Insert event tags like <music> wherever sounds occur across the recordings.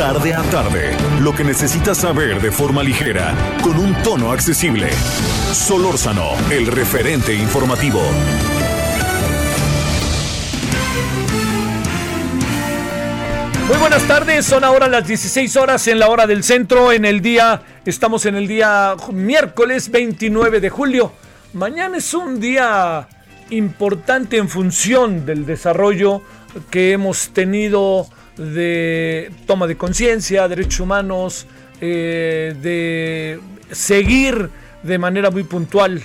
Tarde a tarde, lo que necesitas saber de forma ligera, con un tono accesible. Solórzano, el referente informativo. Muy buenas tardes, son ahora las 16 horas en la hora del centro, en el día, estamos en el día miércoles 29 de julio. Mañana es un día importante en función del desarrollo que hemos tenido de toma de conciencia, derechos humanos, eh, de seguir de manera muy puntual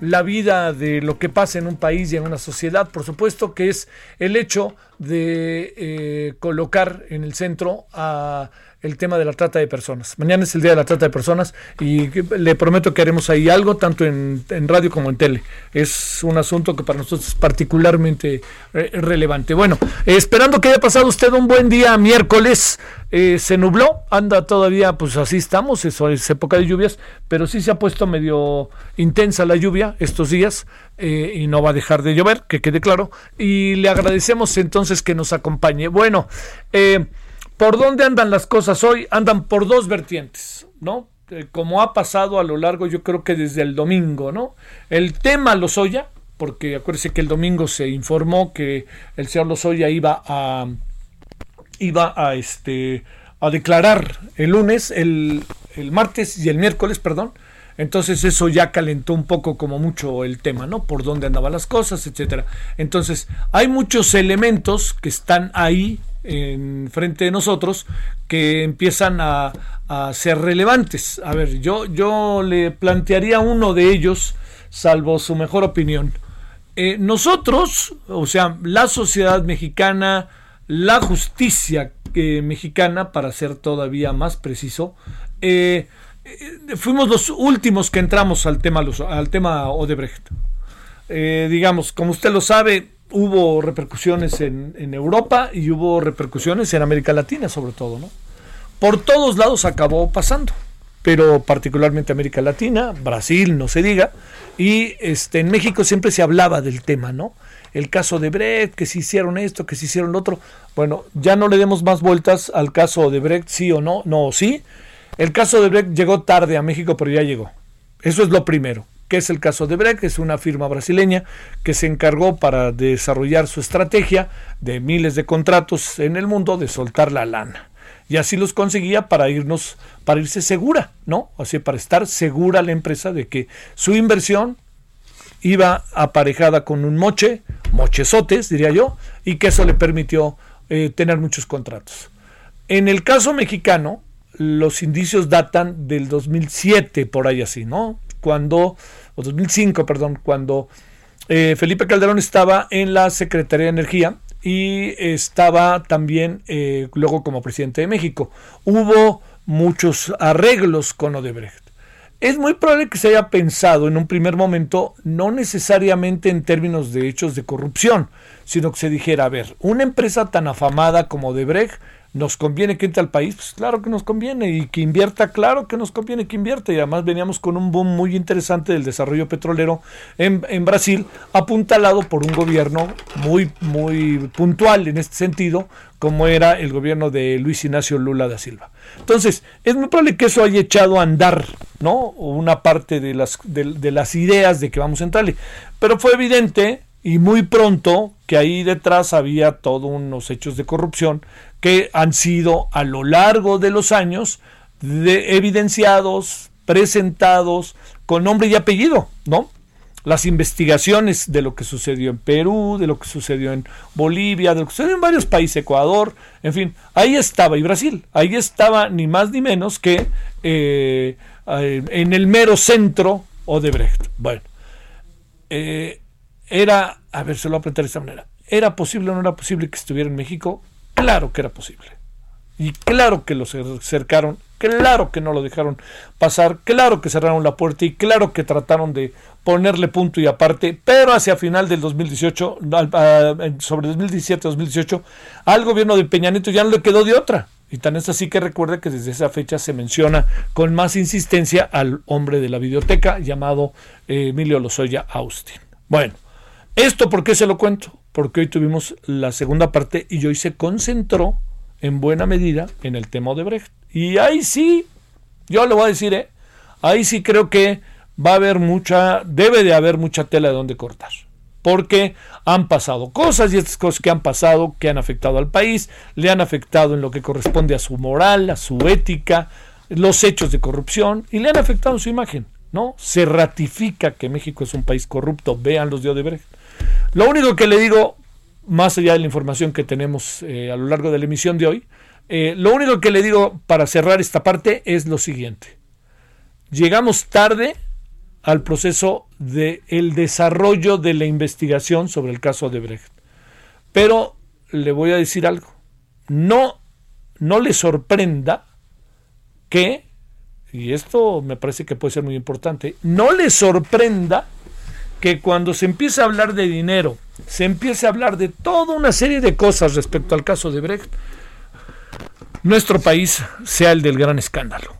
la vida de lo que pasa en un país y en una sociedad, por supuesto, que es el hecho de eh, colocar en el centro a el tema de la trata de personas. Mañana es el día de la trata de personas y le prometo que haremos ahí algo, tanto en, radio como en tele. Es un asunto que para nosotros es particularmente eh, relevante. Bueno, esperando que haya pasado usted un buen día miércoles. Eh, se nubló, anda todavía, pues así estamos, eso es época de lluvias, pero sí se ha puesto medio intensa la lluvia estos días eh, y no va a dejar de llover, que quede claro. Y le agradecemos entonces que nos acompañe. Bueno, eh, ¿Por dónde andan las cosas hoy? Andan por dos vertientes, ¿no? Eh, como ha pasado a lo largo, yo creo que desde el domingo, ¿no? El tema Lozoya, porque acuérdese que el domingo se informó que el señor Lozoya iba a iba a este a declarar el lunes, el, el martes y el miércoles, perdón. Entonces eso ya calentó un poco como mucho el tema, ¿no? Por dónde andaban las cosas, etcétera. Entonces, hay muchos elementos que están ahí en frente de nosotros que empiezan a, ser relevantes. A ver, yo, yo le plantearía uno de ellos, salvo su mejor opinión. Eh, nosotros, o sea, la sociedad mexicana, la justicia eh, mexicana, para ser todavía más preciso, eh, fuimos los últimos que entramos al tema, al tema Odebrecht. digamos, como usted lo sabe, hubo repercusiones en, Europa y hubo repercusiones en América Latina sobre todo, ¿no? Por todos lados acabó pasando, pero particularmente América Latina, Brasil, no se diga, y este, en México siempre se hablaba del tema, ¿no? El caso de Brecht, que se hicieron esto, que se hicieron lo otro. Bueno, ya no le demos más vueltas al caso de Brecht, sí o no, no o sí. El caso de Brecht llegó tarde a México, pero ya llegó. Eso es lo primero que es el caso de que es una firma brasileña que se encargó para desarrollar su estrategia de miles de contratos en el mundo de soltar la lana. Y así los conseguía para irnos, para irse segura, ¿no? Así para estar segura la empresa de que su inversión iba aparejada con un moche, mochesotes, diría yo, y que eso le permitió eh, tener muchos contratos. En el caso mexicano, los indicios datan del 2007, por ahí así, ¿no? Cuando o 2005, perdón, cuando eh, Felipe Calderón estaba en la Secretaría de Energía y estaba también eh, luego como presidente de México. Hubo muchos arreglos con Odebrecht. Es muy probable que se haya pensado en un primer momento, no necesariamente en términos de hechos de corrupción, sino que se dijera, a ver, una empresa tan afamada como Odebrecht ¿Nos conviene que entre al país? Pues claro que nos conviene. Y que invierta, claro que nos conviene que invierta. Y además veníamos con un boom muy interesante del desarrollo petrolero en, en Brasil, apuntalado por un gobierno muy, muy puntual en este sentido, como era el gobierno de Luis Ignacio Lula da Silva. Entonces, es muy probable que eso haya echado a andar, ¿no? Una parte de las, de las ideas de que vamos a entrarle. Pero fue evidente y muy pronto que ahí detrás había todos unos hechos de corrupción que han sido a lo largo de los años de, evidenciados, presentados con nombre y apellido, ¿no? Las investigaciones de lo que sucedió en Perú, de lo que sucedió en Bolivia, de lo que sucedió en varios países, Ecuador, en fin, ahí estaba, y Brasil, ahí estaba ni más ni menos que eh, eh, en el mero centro Odebrecht. Bueno, eh, era, a ver, se lo voy a plantear de esta manera ¿era posible o no era posible que estuviera en México? Claro que era posible. Y claro que lo cercaron, claro que no lo dejaron pasar, claro que cerraron la puerta y claro que trataron de ponerle punto y aparte, pero hacia final del 2018, sobre 2017-2018, al gobierno de Peña Nieto ya no le quedó de otra. Y tan es así que recuerda que desde esa fecha se menciona con más insistencia al hombre de la biblioteca llamado eh, Emilio Lozoya Austin. Bueno, ¿esto por qué se lo cuento? Porque hoy tuvimos la segunda parte y hoy se concentró en buena medida en el tema de Brecht. Y ahí sí, yo le voy a decir, ¿eh? ahí sí creo que va a haber mucha, debe de haber mucha tela de donde cortar. Porque han pasado cosas y estas cosas que han pasado, que han afectado al país, le han afectado en lo que corresponde a su moral, a su ética, los hechos de corrupción y le han afectado su imagen. ¿no? Se ratifica que México es un país corrupto, vean los de Odebrecht. Lo único que le digo, más allá de la información que tenemos eh, a lo largo de la emisión de hoy, eh, lo único que le digo para cerrar esta parte es lo siguiente. Llegamos tarde al proceso del el desarrollo de la investigación sobre el caso de Brecht. Pero le voy a decir algo. No, no le sorprenda que, y esto me parece que puede ser muy importante, no le sorprenda que cuando se empieza a hablar de dinero, se empiece a hablar de toda una serie de cosas respecto al caso de Brecht, nuestro país sea el del gran escándalo.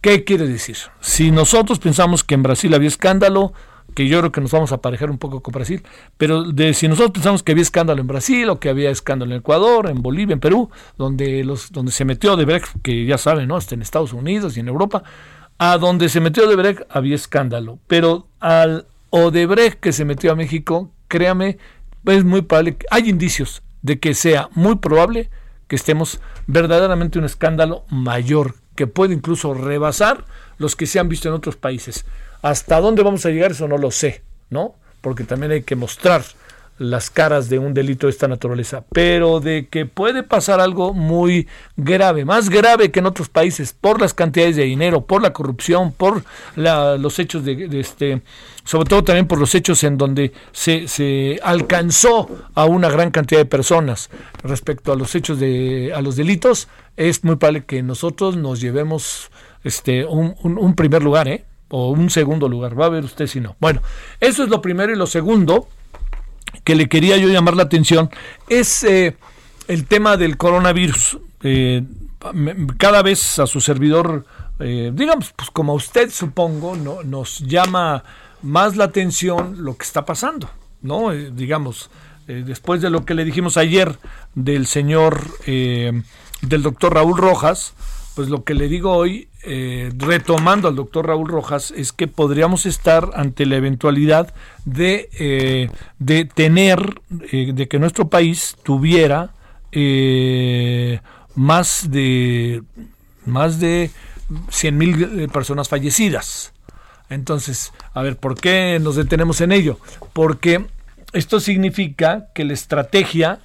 ¿Qué quiere decir? Si nosotros pensamos que en Brasil había escándalo, que yo creo que nos vamos a aparejar un poco con Brasil, pero si nosotros pensamos que había escándalo en Brasil o que había escándalo en Ecuador, en Bolivia, en Perú, donde, los, donde se metió de Brecht, que ya saben, ¿no? Está en Estados Unidos y en Europa, a donde se metió de Brecht había escándalo, pero al Odebrecht que se metió a México, créame, es muy probable, hay indicios de que sea muy probable que estemos verdaderamente un escándalo mayor, que puede incluso rebasar los que se han visto en otros países. ¿Hasta dónde vamos a llegar? Eso no lo sé, ¿no? Porque también hay que mostrar las caras de un delito de esta naturaleza, pero de que puede pasar algo muy grave, más grave que en otros países, por las cantidades de dinero, por la corrupción, por los hechos de, este, sobre todo también por los hechos en donde se, alcanzó a una gran cantidad de personas respecto a los hechos de, a los delitos, es muy probable que nosotros nos llevemos este un, un primer lugar, ¿eh? o un segundo lugar. Va a ver usted si no. Bueno, eso es lo primero y lo segundo que le quería yo llamar la atención es eh, el tema del coronavirus. Eh, cada vez a su servidor, eh, digamos, pues como a usted supongo, no, nos llama más la atención lo que está pasando, ¿no? digamos, después de lo que le dijimos ayer del señor, del doctor Raúl Rojas, pues lo que le digo hoy, eh, retomando al doctor Raúl Rojas, es que podríamos estar ante la eventualidad de, eh, de tener, eh, de que nuestro país tuviera más de más de 100 mil personas fallecidas. Entonces, a ver, ¿por qué nos detenemos en ello? Porque esto significa que la estrategia,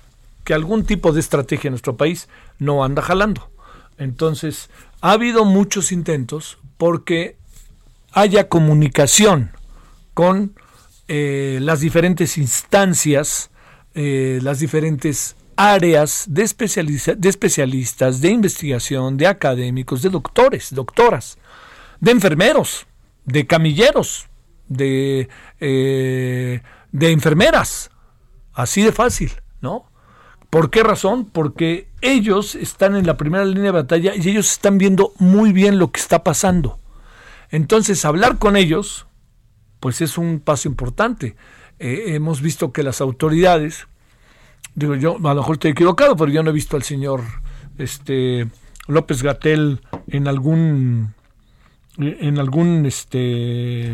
que algún tipo de estrategia en nuestro país no anda jalando. Entonces, ha habido muchos intentos porque haya comunicación con eh, las diferentes instancias, eh, las diferentes áreas de, de especialistas, de investigación, de académicos, de doctores, doctoras, de enfermeros, de camilleros, de, eh, de enfermeras. Así de fácil, ¿no? ¿Por qué razón? Porque ellos están en la primera línea de batalla y ellos están viendo muy bien lo que está pasando. Entonces, hablar con ellos, pues es un paso importante. Eh, hemos visto que las autoridades, digo yo, a lo mejor estoy equivocado, pero yo no he visto al señor este, López Gatel en algún, en algún, este,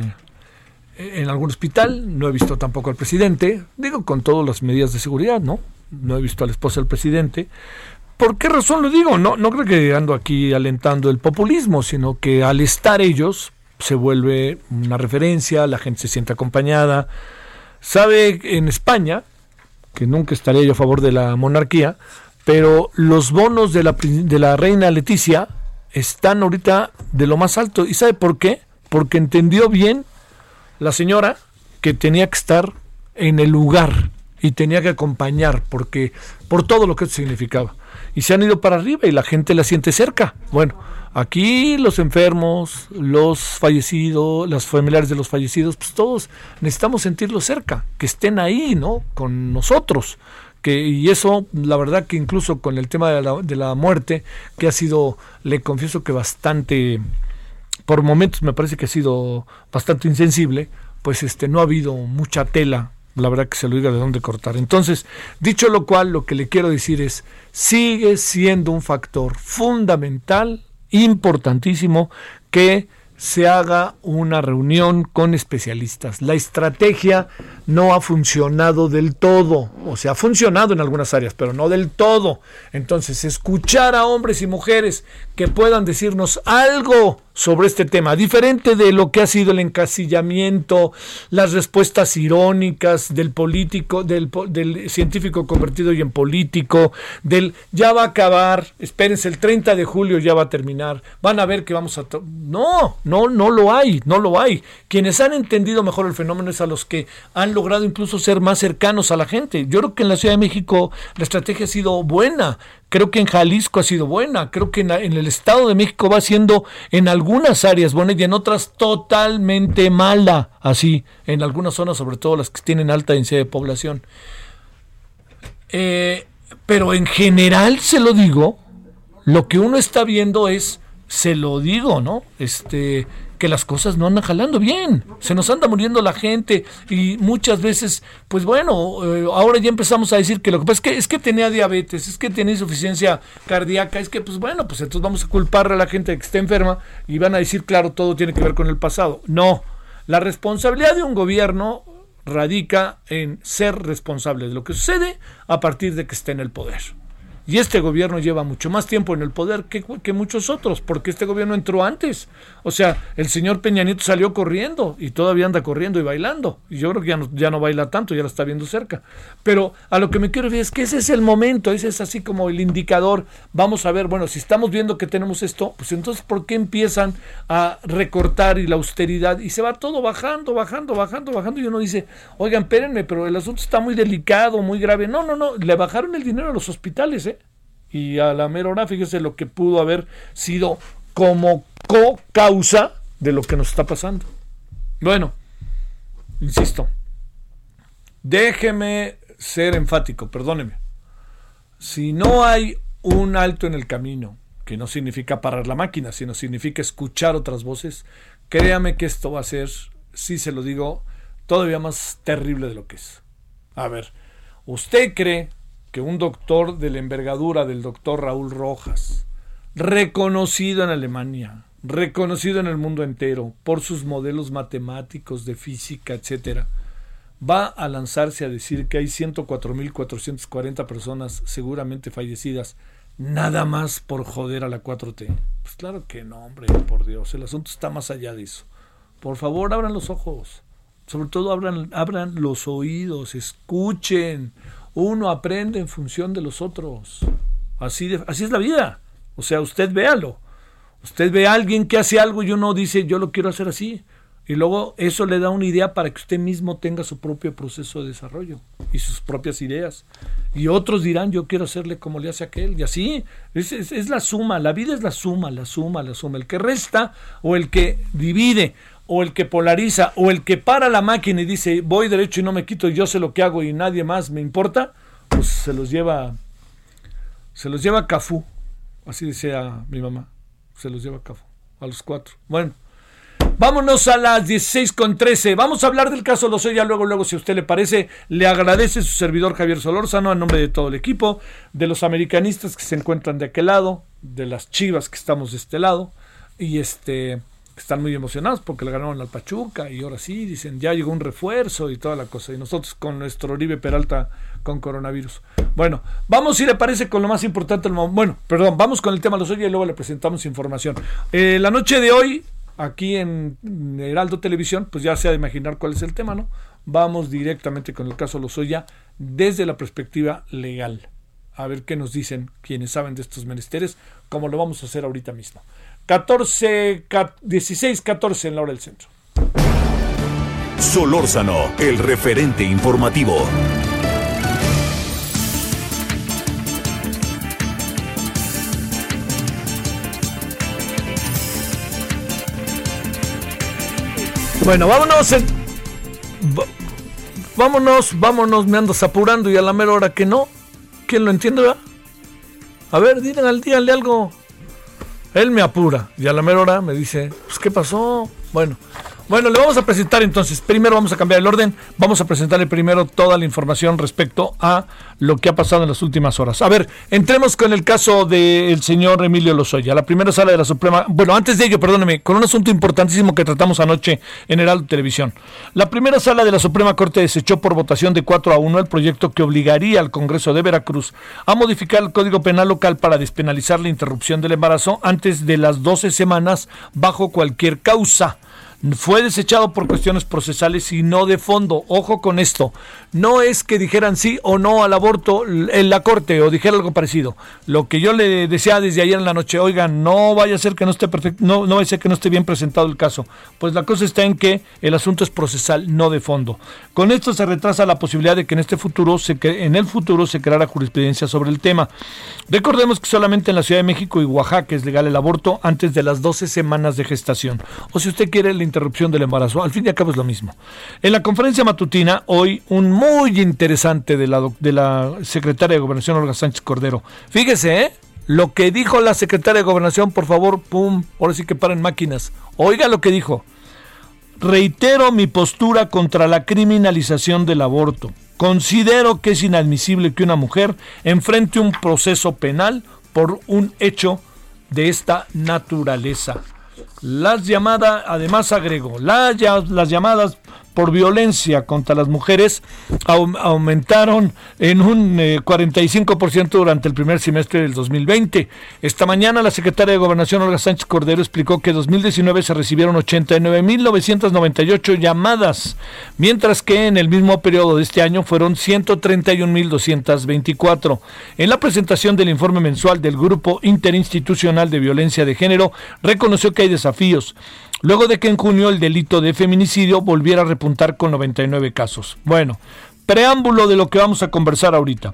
en algún hospital, no he visto tampoco al presidente, digo con todas las medidas de seguridad, ¿no? No he visto a la esposa del presidente. ¿Por qué razón lo digo? No, no creo que ando aquí alentando el populismo, sino que al estar ellos se vuelve una referencia, la gente se siente acompañada. Sabe en España, que nunca estaría yo a favor de la monarquía, pero los bonos de la, de la reina Leticia están ahorita de lo más alto. ¿Y sabe por qué? Porque entendió bien la señora que tenía que estar en el lugar y tenía que acompañar porque por todo lo que significaba. Y se han ido para arriba y la gente la siente cerca. Bueno, aquí los enfermos, los fallecidos, los familiares de los fallecidos, pues todos necesitamos sentirlos cerca, que estén ahí, ¿no? Con nosotros. Que, y eso, la verdad que incluso con el tema de la, de la muerte, que ha sido, le confieso que bastante, por momentos me parece que ha sido bastante insensible, pues este no ha habido mucha tela la verdad que se lo diga de dónde cortar. Entonces, dicho lo cual, lo que le quiero decir es, sigue siendo un factor fundamental, importantísimo, que se haga una reunión con especialistas. La estrategia no ha funcionado del todo, o sea, ha funcionado en algunas áreas, pero no del todo. Entonces, escuchar a hombres y mujeres que puedan decirnos algo sobre este tema, diferente de lo que ha sido el encasillamiento, las respuestas irónicas del político, del, del, científico convertido y en político, del ya va a acabar, espérense, el 30 de julio ya va a terminar, van a ver que vamos a... No, no, no lo hay, no lo hay. Quienes han entendido mejor el fenómeno es a los que han logrado incluso ser más cercanos a la gente. Yo creo que en la Ciudad de México la estrategia ha sido buena. Creo que en Jalisco ha sido buena, creo que en, el Estado de México va siendo en algunas áreas buena y en otras totalmente mala, así, en algunas zonas, sobre todo las que tienen alta densidad de población. Eh, pero en general, se lo digo, lo que uno está viendo es, se lo digo, ¿no? Este, que las cosas no andan jalando bien, se nos anda muriendo la gente y muchas veces, pues bueno, eh, ahora ya empezamos a decir que lo que pasa es que es que tenía diabetes, es que tenía insuficiencia cardíaca, es que pues bueno, pues entonces vamos a culparle a la gente que esté enferma y van a decir, claro, todo tiene que ver con el pasado. No, la responsabilidad de un gobierno radica en ser responsable de lo que sucede a partir de que esté en el poder. Y este gobierno lleva mucho más tiempo en el poder que, que, muchos otros, porque este gobierno entró antes. O sea, el señor Peña Nieto salió corriendo y todavía anda corriendo y bailando. Y yo creo que ya no, ya no baila tanto, ya la está viendo cerca. Pero a lo que me quiero decir es que ese es el momento, ese es así como el indicador. Vamos a ver, bueno, si estamos viendo que tenemos esto, pues entonces, ¿por qué empiezan a recortar y la austeridad? Y se va todo bajando, bajando, bajando, bajando. Y uno dice, oigan, espérenme, pero el asunto está muy delicado, muy grave. No, no, no, le bajaron el dinero a los hospitales, ¿eh? Y a la mera hora, fíjese lo que pudo haber sido como co-causa de lo que nos está pasando. Bueno, insisto, déjeme ser enfático, perdóneme. Si no hay un alto en el camino, que no significa parar la máquina, sino significa escuchar otras voces, créame que esto va a ser, si se lo digo, todavía más terrible de lo que es. A ver, ¿usted cree que un doctor de la envergadura del doctor Raúl Rojas, reconocido en Alemania, reconocido en el mundo entero por sus modelos matemáticos de física, etcétera, va a lanzarse a decir que hay 104.440 personas seguramente fallecidas nada más por joder a la 4T. Pues claro que no, hombre, por Dios, el asunto está más allá de eso. Por favor, abran los ojos. Sobre todo abran, abran los oídos, escuchen uno aprende en función de los otros. Así, de, así es la vida. O sea, usted véalo. Usted ve a alguien que hace algo y uno dice, yo lo quiero hacer así. Y luego eso le da una idea para que usted mismo tenga su propio proceso de desarrollo y sus propias ideas. Y otros dirán, yo quiero hacerle como le hace aquel. Y así, es, la suma, la vida es la suma, la suma, la suma. El que resta o el que divide o el que polariza, o el que para la máquina y dice voy derecho y no me quito, yo sé lo que hago y nadie más me importa, pues se los lleva, se los lleva Cafú, así decía mi mamá, se los lleva Cafú, a los cuatro. Bueno, vámonos a las 16 con 13, vamos a hablar del caso Lozoya, luego, luego, si a usted le parece, le agradece su servidor Javier Solórzano, a nombre de todo el equipo, de los americanistas que se encuentran de aquel lado, de las chivas que estamos de este lado, y este están muy emocionados porque le ganaron al Pachuca y ahora sí, dicen, ya llegó un refuerzo y toda la cosa. Y nosotros con nuestro Oribe Peralta con coronavirus. Bueno, vamos si le parece con lo más importante. Bueno, perdón, vamos con el tema de los hoy y luego le presentamos información. Eh, la noche de hoy, aquí en Heraldo Televisión, pues ya se ha de imaginar cuál es el tema, ¿no? Vamos directamente con el caso Lozoya desde la perspectiva legal. A ver qué nos dicen quienes saben de estos menesteres, como lo vamos a hacer ahorita mismo. 14, 16, 14 en la hora del centro. Solórzano, el referente informativo. Bueno, vámonos. Vámonos, vámonos, me andas apurando y a la mera hora que no. ¿Quién lo entiende. A ver, díganle, díganle algo. Él me apura y a la mera hora me dice, pues, ¿qué pasó? Bueno, bueno, le vamos a presentar entonces. Primero vamos a cambiar el orden. Vamos a presentarle primero toda la información respecto a lo que ha pasado en las últimas horas. A ver, entremos con el caso del señor Emilio Lozoya, la primera sala de la Suprema. Bueno, antes de ello, perdóneme, con un asunto importantísimo que tratamos anoche en Heraldo Televisión. La primera sala de la Suprema Corte desechó por votación de 4 a 1 el proyecto que obligaría al Congreso de Veracruz a modificar el Código Penal local para despenalizar la interrupción del embarazo antes de las 12 semanas bajo cualquier causa fue desechado por cuestiones procesales y no de fondo. Ojo con esto. No es que dijeran sí o no al aborto en la corte o dijera algo parecido. Lo que yo le decía desde ayer en la noche, oigan, no vaya a ser que no esté perfecto, no, no vaya a ser que no esté bien presentado el caso. Pues la cosa está en que el asunto es procesal, no de fondo. Con esto se retrasa la posibilidad de que en este futuro se en el futuro se creara jurisprudencia sobre el tema. Recordemos que solamente en la Ciudad de México y Oaxaca es legal el aborto antes de las 12 semanas de gestación. O si usted quiere la interrupción del embarazo. Al fin y al cabo es lo mismo. En la conferencia matutina, hoy un muy interesante de la, secretaria de Gobernación, Olga Sánchez Cordero. Fíjese, ¿eh? Lo que dijo la secretaria de Gobernación, por favor, pum, ahora sí que paren máquinas. Oiga lo que dijo. Reitero mi postura contra la criminalización del aborto. Considero que es inadmisible que una mujer enfrente un proceso penal por un hecho de esta naturaleza. Las llamadas, además agregó, las llamadas por violencia contra las mujeres aumentaron en un 45% eh, durante el primer semestre del 2020. Esta mañana la secretaria de Gobernación Olga Sánchez Cordero explicó que en 2019 se recibieron 89.998 llamadas, mientras que en el mismo periodo de este año fueron 131.224. En la presentación del informe mensual del Grupo Interinstitucional de Violencia de Género, reconoció que hay desafíos luego de que en junio el delito de feminicidio volviera a repuntar con 99 casos. Bueno, preámbulo de lo que vamos a conversar ahorita.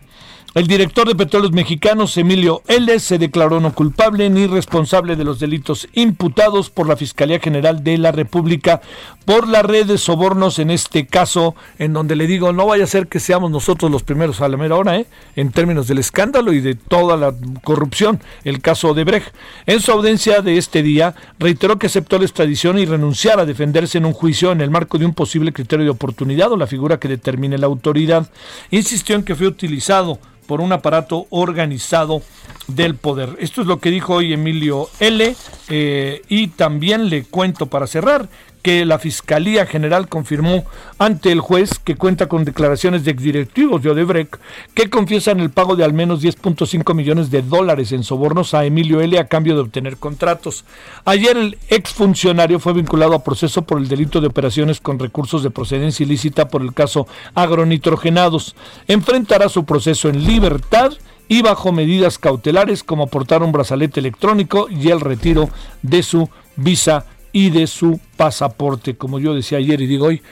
El director de Petróleos Mexicanos, Emilio L., se declaró no culpable ni responsable de los delitos imputados por la Fiscalía General de la República por la red de sobornos en este caso, en donde le digo, no vaya a ser que seamos nosotros los primeros a la mera hora, ¿eh? en términos del escándalo y de toda la corrupción, el caso de Brecht. En su audiencia de este día, reiteró que aceptó la extradición y renunciar a defenderse en un juicio en el marco de un posible criterio de oportunidad o la figura que determine la autoridad. Insistió en que fue utilizado por un aparato organizado del poder. Esto es lo que dijo hoy Emilio L. Eh, y también le cuento para cerrar que la Fiscalía General confirmó ante el juez que cuenta con declaraciones de exdirectivos de Odebrecht que confiesan el pago de al menos 10.5 millones de dólares en sobornos a Emilio L. a cambio de obtener contratos. Ayer el exfuncionario fue vinculado a proceso por el delito de operaciones con recursos de procedencia ilícita por el caso agronitrogenados. Enfrentará su proceso en libertad y bajo medidas cautelares como aportar un brazalete electrónico y el retiro de su visa y de su pasaporte. Como yo decía ayer y digo hoy,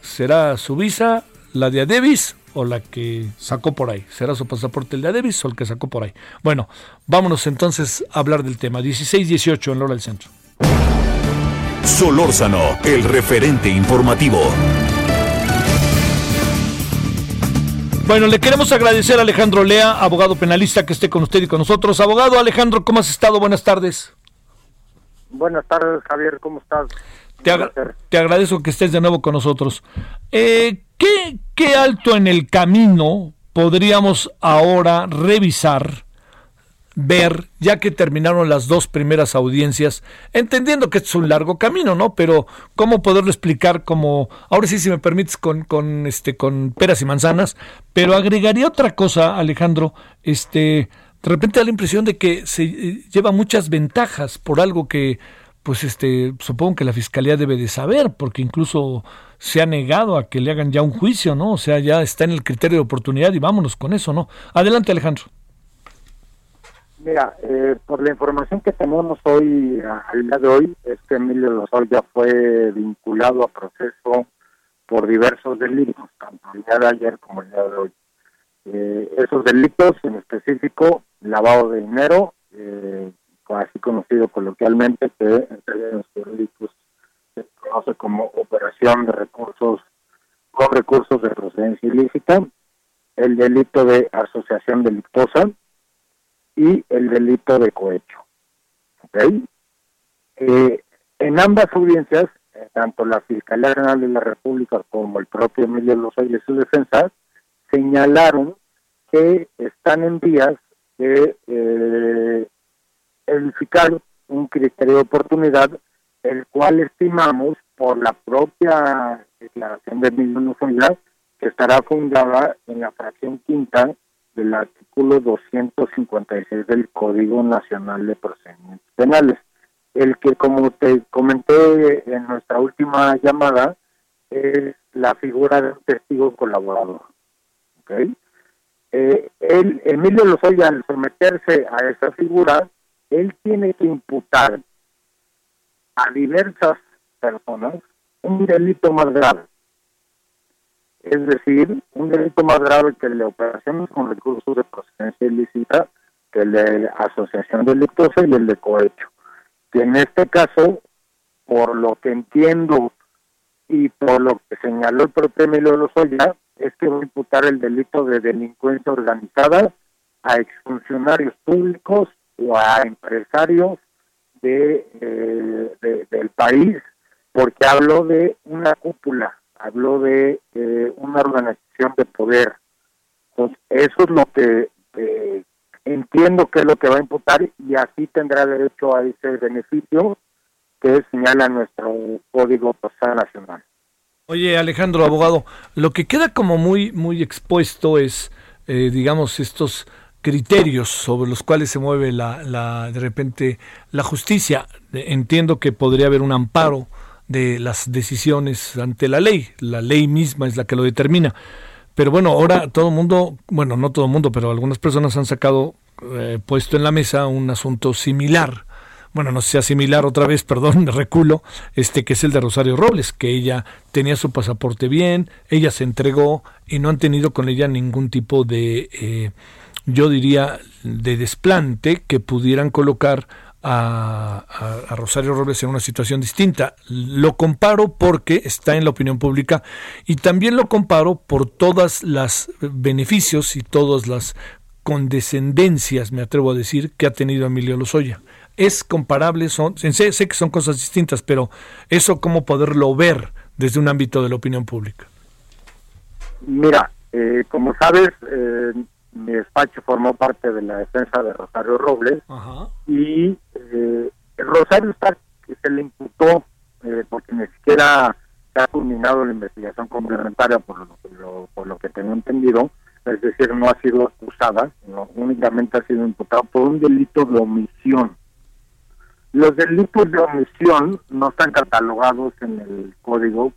¿será su visa la de Adebis o la que sacó por ahí? ¿Será su pasaporte el de Adebis o el que sacó por ahí? Bueno, vámonos entonces a hablar del tema. 16-18 en Lora del Centro. Solórzano, el referente informativo. Bueno, le queremos agradecer a Alejandro Lea, abogado penalista, que esté con usted y con nosotros. Abogado Alejandro, ¿cómo has estado? Buenas tardes. Buenas tardes, Javier, ¿cómo estás? Te, te agradezco que estés de nuevo con nosotros. Eh, ¿qué, ¿Qué alto en el camino podríamos ahora revisar? ver, ya que terminaron las dos primeras audiencias, entendiendo que es un largo camino, ¿no? Pero cómo poderlo explicar como, ahora sí, si me permites, con, con, este, con peras y manzanas, pero agregaría otra cosa, Alejandro, este, de repente da la impresión de que se eh, lleva muchas ventajas por algo que, pues, este, supongo que la fiscalía debe de saber, porque incluso se ha negado a que le hagan ya un juicio, ¿no? O sea, ya está en el criterio de oportunidad y vámonos con eso, ¿no? Adelante, Alejandro. Mira, eh, por la información que tenemos hoy, al día de hoy, es que Emilio Lozoya fue vinculado a proceso por diversos delitos, tanto el día de ayer como el día de hoy. Eh, esos delitos, en específico, lavado de dinero, eh, así conocido coloquialmente, que entre los delitos conoce como operación de recursos con recursos de procedencia ilícita, el delito de asociación delictosa y el delito de cohecho. Eh, en ambas audiencias, eh, tanto la Fiscalía General de la República como el propio Emilio Lozoya y su defensa señalaron que están en vías de eh, edificar un criterio de oportunidad, el cual estimamos por la propia declaración de Lozoya que estará fundada en la fracción quinta del artículo 256 del Código Nacional de Procedimientos Penales. El que, como te comenté en nuestra última llamada, es la figura de un testigo colaborador. ¿okay? Eh, él, Emilio Lozoya, al someterse a esa figura, él tiene que imputar a diversas personas un delito más grave es decir, un delito más grave que el de operaciones con recursos de procedencia ilícita, que el de asociación delictuosa y el de cohecho. Que en este caso, por lo que entiendo y por lo que señaló el propio Emilio Lozoya, es que va a imputar el delito de delincuencia organizada a exfuncionarios públicos o a empresarios de, eh, del país, porque habló de una cúpula habló de eh, una organización de poder. Entonces, eso es lo que eh, entiendo que es lo que va a imputar y así tendrá derecho a ese beneficio que señala nuestro Código Postal Nacional. Oye, Alejandro, abogado, lo que queda como muy, muy expuesto es, eh, digamos, estos criterios sobre los cuales se mueve la, la, de repente la justicia. Entiendo que podría haber un amparo de las decisiones ante la ley. La ley misma es la que lo determina. Pero bueno, ahora todo el mundo, bueno, no todo el mundo, pero algunas personas han sacado, eh, puesto en la mesa un asunto similar. Bueno, no sea similar otra vez, perdón, <laughs> reculo, este que es el de Rosario Robles, que ella tenía su pasaporte bien, ella se entregó y no han tenido con ella ningún tipo de, eh, yo diría, de desplante que pudieran colocar a, Rosario Robles en una situación distinta. Lo comparo porque está en la opinión pública y también lo comparo por todas las beneficios y todas las condescendencias, me atrevo a decir, que ha tenido Emilio Lozoya. Es comparable, son, sé, sé que son cosas distintas, pero eso cómo poderlo ver desde un ámbito de la opinión pública. Mira, eh, como sabes, eh, mi despacho formó parte de la defensa de Rosario Robles y eh, Rosario está se le imputó eh, porque ni siquiera se ha culminado la investigación complementaria por lo, por lo que tengo entendido, es decir, no ha sido acusada, sino únicamente ha sido imputada por un delito de omisión. Los delitos de omisión no están catalogados en el código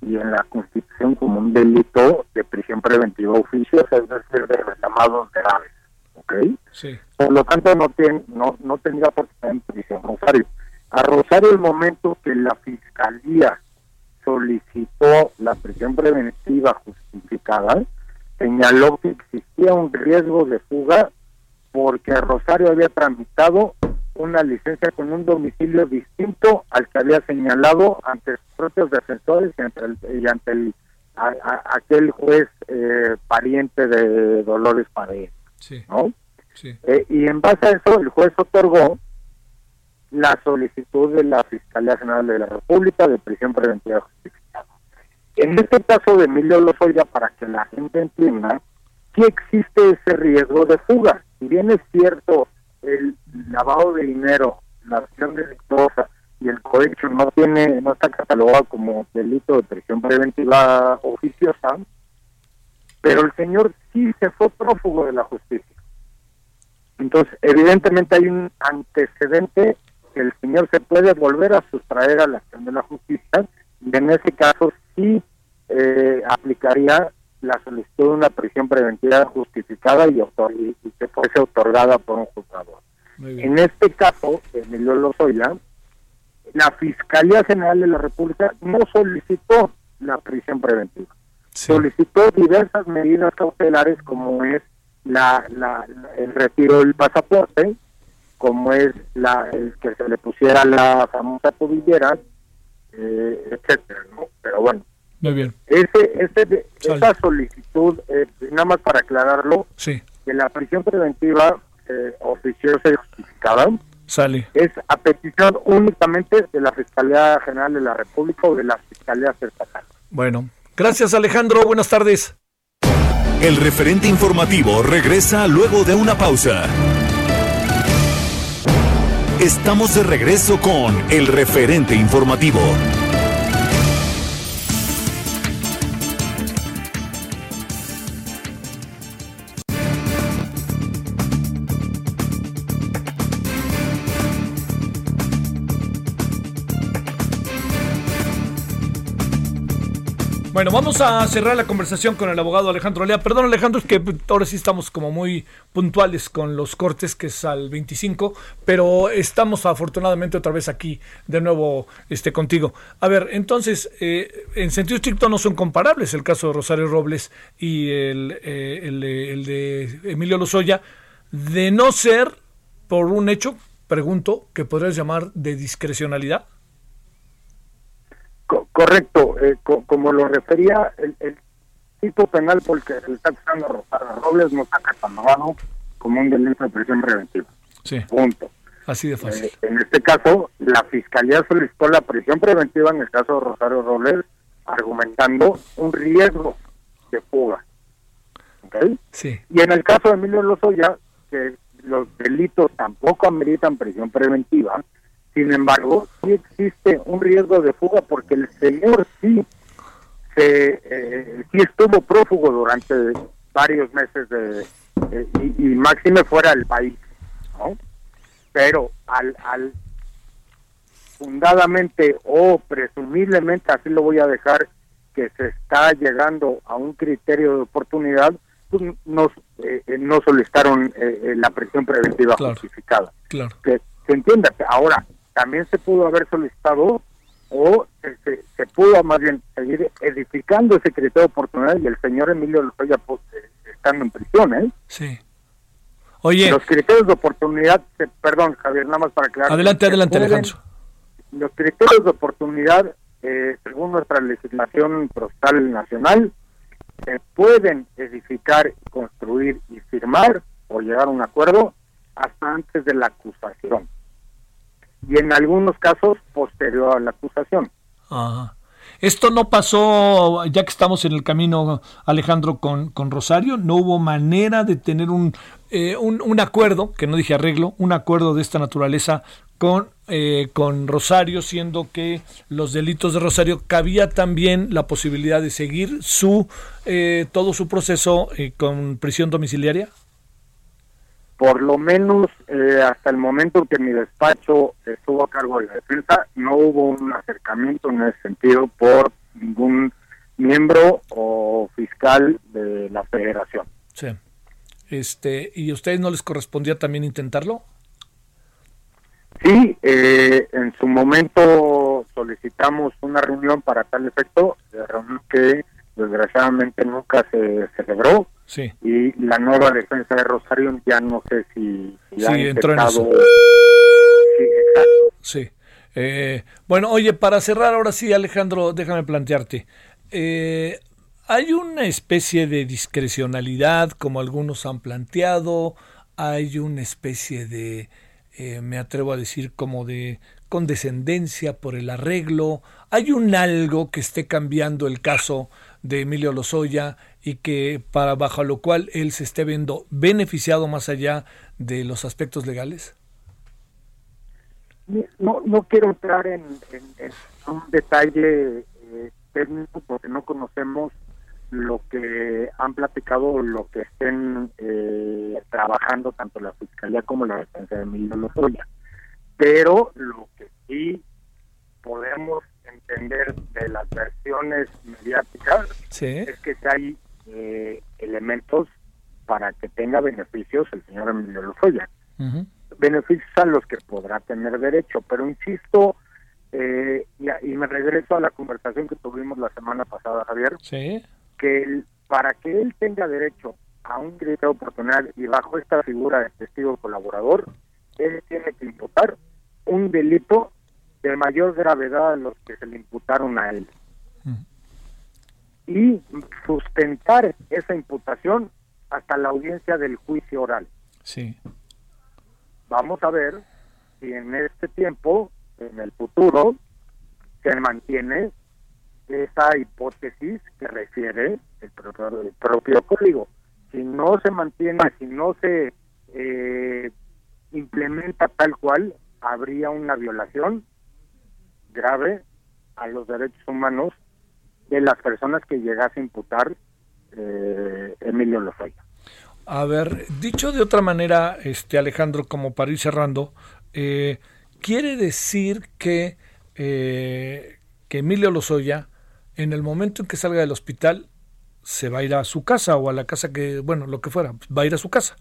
y en la Constitución como un delito de prisión preventiva oficiosa, es decir, de reclamados graves. ¿Ok? Sí. Por lo tanto, no, tiene, no, no tendría por qué estar en prisión Rosario. A Rosario, el momento que la Fiscalía solicitó la prisión preventiva justificada, señaló que existía un riesgo de fuga porque Rosario había tramitado una licencia con un domicilio distinto al que había señalado ante sus propios defensores y ante, el, y ante el, aquel juez eh, pariente de Dolores Paredes. Sí. ¿no? Eh, y en base a eso, el juez otorgó la solicitud de la Fiscalía General de la República de prisión preventiva justificada. En este caso de Emilio Lozoya, para que la gente entienda, sí existe ese riesgo de fuga. Si bien es cierto el lavado de dinero, la acción delictuosa y el cohecho no tiene, no está catalogado como delito de prisión preventiva oficiosa, pero el señor sí se fue prófugo de la justicia. Entonces, evidentemente hay un antecedente que el señor se puede volver a sustraer a la acción de la justicia y en ese caso sí eh, aplicaría la solicitud de una prisión preventiva justificada y, que fuese otorgada por un juzgador. En este caso, Emilio Lozoya, la Fiscalía General de la República no solicitó la prisión preventiva. Solicitó diversas medidas cautelares como es la, el retiro del pasaporte, como es la, el que se le pusiera la famosa tobillera, eh, etcétera, ¿no? Pero bueno. Muy bien. Ese, esa solicitud, eh, nada más para aclararlo, sí. que la prisión preventiva eh, oficiosa y justificada Sale. es a petición únicamente de la Fiscalía General de la República o de la Fiscalía Estatal. Bueno, gracias Alejandro, buenas tardes. El referente informativo regresa luego de una pausa. Estamos de regreso con el referente informativo. Bueno, vamos a cerrar la conversación con el abogado Alejandro Lea. Perdón, Alejandro, es que ahora sí estamos como muy puntuales con los cortes, que es al 25, pero estamos afortunadamente otra vez aquí de nuevo este, contigo. A ver, entonces, eh, en sentido estricto no son comparables el caso de Rosario Robles y el, eh, el, el de Emilio Lozoya, de no ser por un hecho, pregunto, que podrías llamar de discrecionalidad. Correcto, eh, co como lo refería, el, el, tipo penal por el está acusando Rosario Robles no está catalogado como un delito de prisión preventiva. Sí. Punto. Así de fácil. Eh, en este caso, la fiscalía solicitó la prisión preventiva en el caso de Rosario Robles, argumentando un riesgo de fuga. ¿Okay? Sí. Y en el caso de Emilio Lozoya, que los delitos tampoco ameritan prisión preventiva, sin embargo, sí existe un riesgo de fuga porque el señor sí, se, eh, sí estuvo prófugo durante varios meses de, eh, y, y, máxime fuera del país, ¿no? Pero al, al fundadamente o presumiblemente, así lo voy a dejar, que se está llegando a un criterio de oportunidad, pues no, eh, no solicitaron la prisión preventiva claro, justificada. Claro. Que se entienda. Ahora, también se pudo haber solicitado o se, pudo más bien seguir edificando ese criterio de oportunidad y el señor Emilio Lozoya pues, estando en prisión, ¿eh? Sí. Oye. Los criterios de oportunidad, se, perdón, Javier, nada más para aclarar. Adelante, adelante, pueden, Alejandro. Los criterios de oportunidad, eh, según nuestra legislación procesal nacional, se pueden edificar, construir y firmar o llegar a un acuerdo hasta antes de la acusación y en algunos casos posterior a la acusación. Ajá. Esto no pasó, ya que estamos en el camino, Alejandro, con, con Rosario, no hubo manera de tener un, eh, un, un, acuerdo, que no dije arreglo, un acuerdo de esta naturaleza con, eh, con Rosario, siendo que los delitos de Rosario cabía también la posibilidad de seguir su eh, todo su proceso con prisión domiciliaria por lo menos eh, hasta el momento que mi despacho estuvo a cargo de la defensa, no hubo un acercamiento en ese sentido por ningún miembro o fiscal de la federación. Sí. Este, ¿Y a ustedes no les correspondía también intentarlo? Sí, eh, en su momento solicitamos una reunión para tal efecto, reunión que desgraciadamente nunca se celebró. Sí. Y la nueva defensa de Rosario ya no sé si, si sí, ha entró en eso. Sí, exacto. Sí. Eh, bueno, oye, para cerrar ahora sí, Alejandro, déjame plantearte. Eh, hay una especie de discrecionalidad, como algunos han planteado, hay una especie de, eh, me atrevo a decir, como de condescendencia por el arreglo, hay un algo que esté cambiando el caso de Emilio Lozoya y que para bajo lo cual él se esté viendo beneficiado más allá de los aspectos legales? No, no quiero entrar en, en, en un detalle eh, técnico porque no conocemos lo que han platicado, lo que estén eh, trabajando tanto la Fiscalía como la defensa de Emilio Lozoya. Pero lo que sí podemos entender de las versiones mediáticas sí. es que si hay eh, elementos para que tenga beneficios el señor Emilio Lozoya. Uh -huh. Beneficios a los que podrá tener derecho, pero insisto, eh, y, y, me regreso a la conversación que tuvimos la semana pasada, Javier, sí. que el, para que él tenga derecho a un crédito de oportunidad y bajo esta figura de testigo colaborador, él tiene que imputar un delito de mayor gravedad a los que se le imputaron a él. Y sustentar esa imputación hasta la audiencia del juicio oral. Sí. Vamos a ver si en este tiempo, en el futuro, se mantiene esa hipótesis que refiere el propio, el propio código. Si no se mantiene, si no se eh, implementa tal cual, habría una violación grave a los derechos humanos de las personas que llegase a imputar eh, Emilio Lozoya. A ver, dicho de otra manera, este Alejandro, como para ir cerrando, eh, quiere decir que, eh, que Emilio Lozoya, en el momento en que salga del hospital, se va a ir a su casa o a la casa que, bueno, lo que fuera, va a ir a su casa.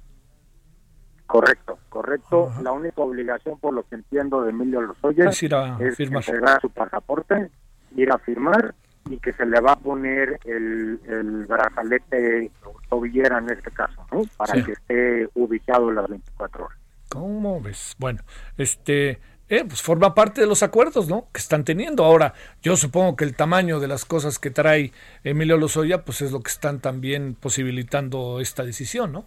Correcto, correcto. La única obligación, por lo que entiendo, de Emilio Lozoya es ir a firmar. entregar su pasaporte, ir a firmar y que se le va a poner el, el brazalete o tobillera en este caso, ¿no? Para Sí. que esté ubicado las 24 horas. ¿Cómo ves? Bueno, este, eh, pues forma parte de los acuerdos, ¿no? Que están teniendo. Ahora, yo supongo que el tamaño de las cosas que trae Emilio Lozoya, pues es lo que están también posibilitando esta decisión, ¿no?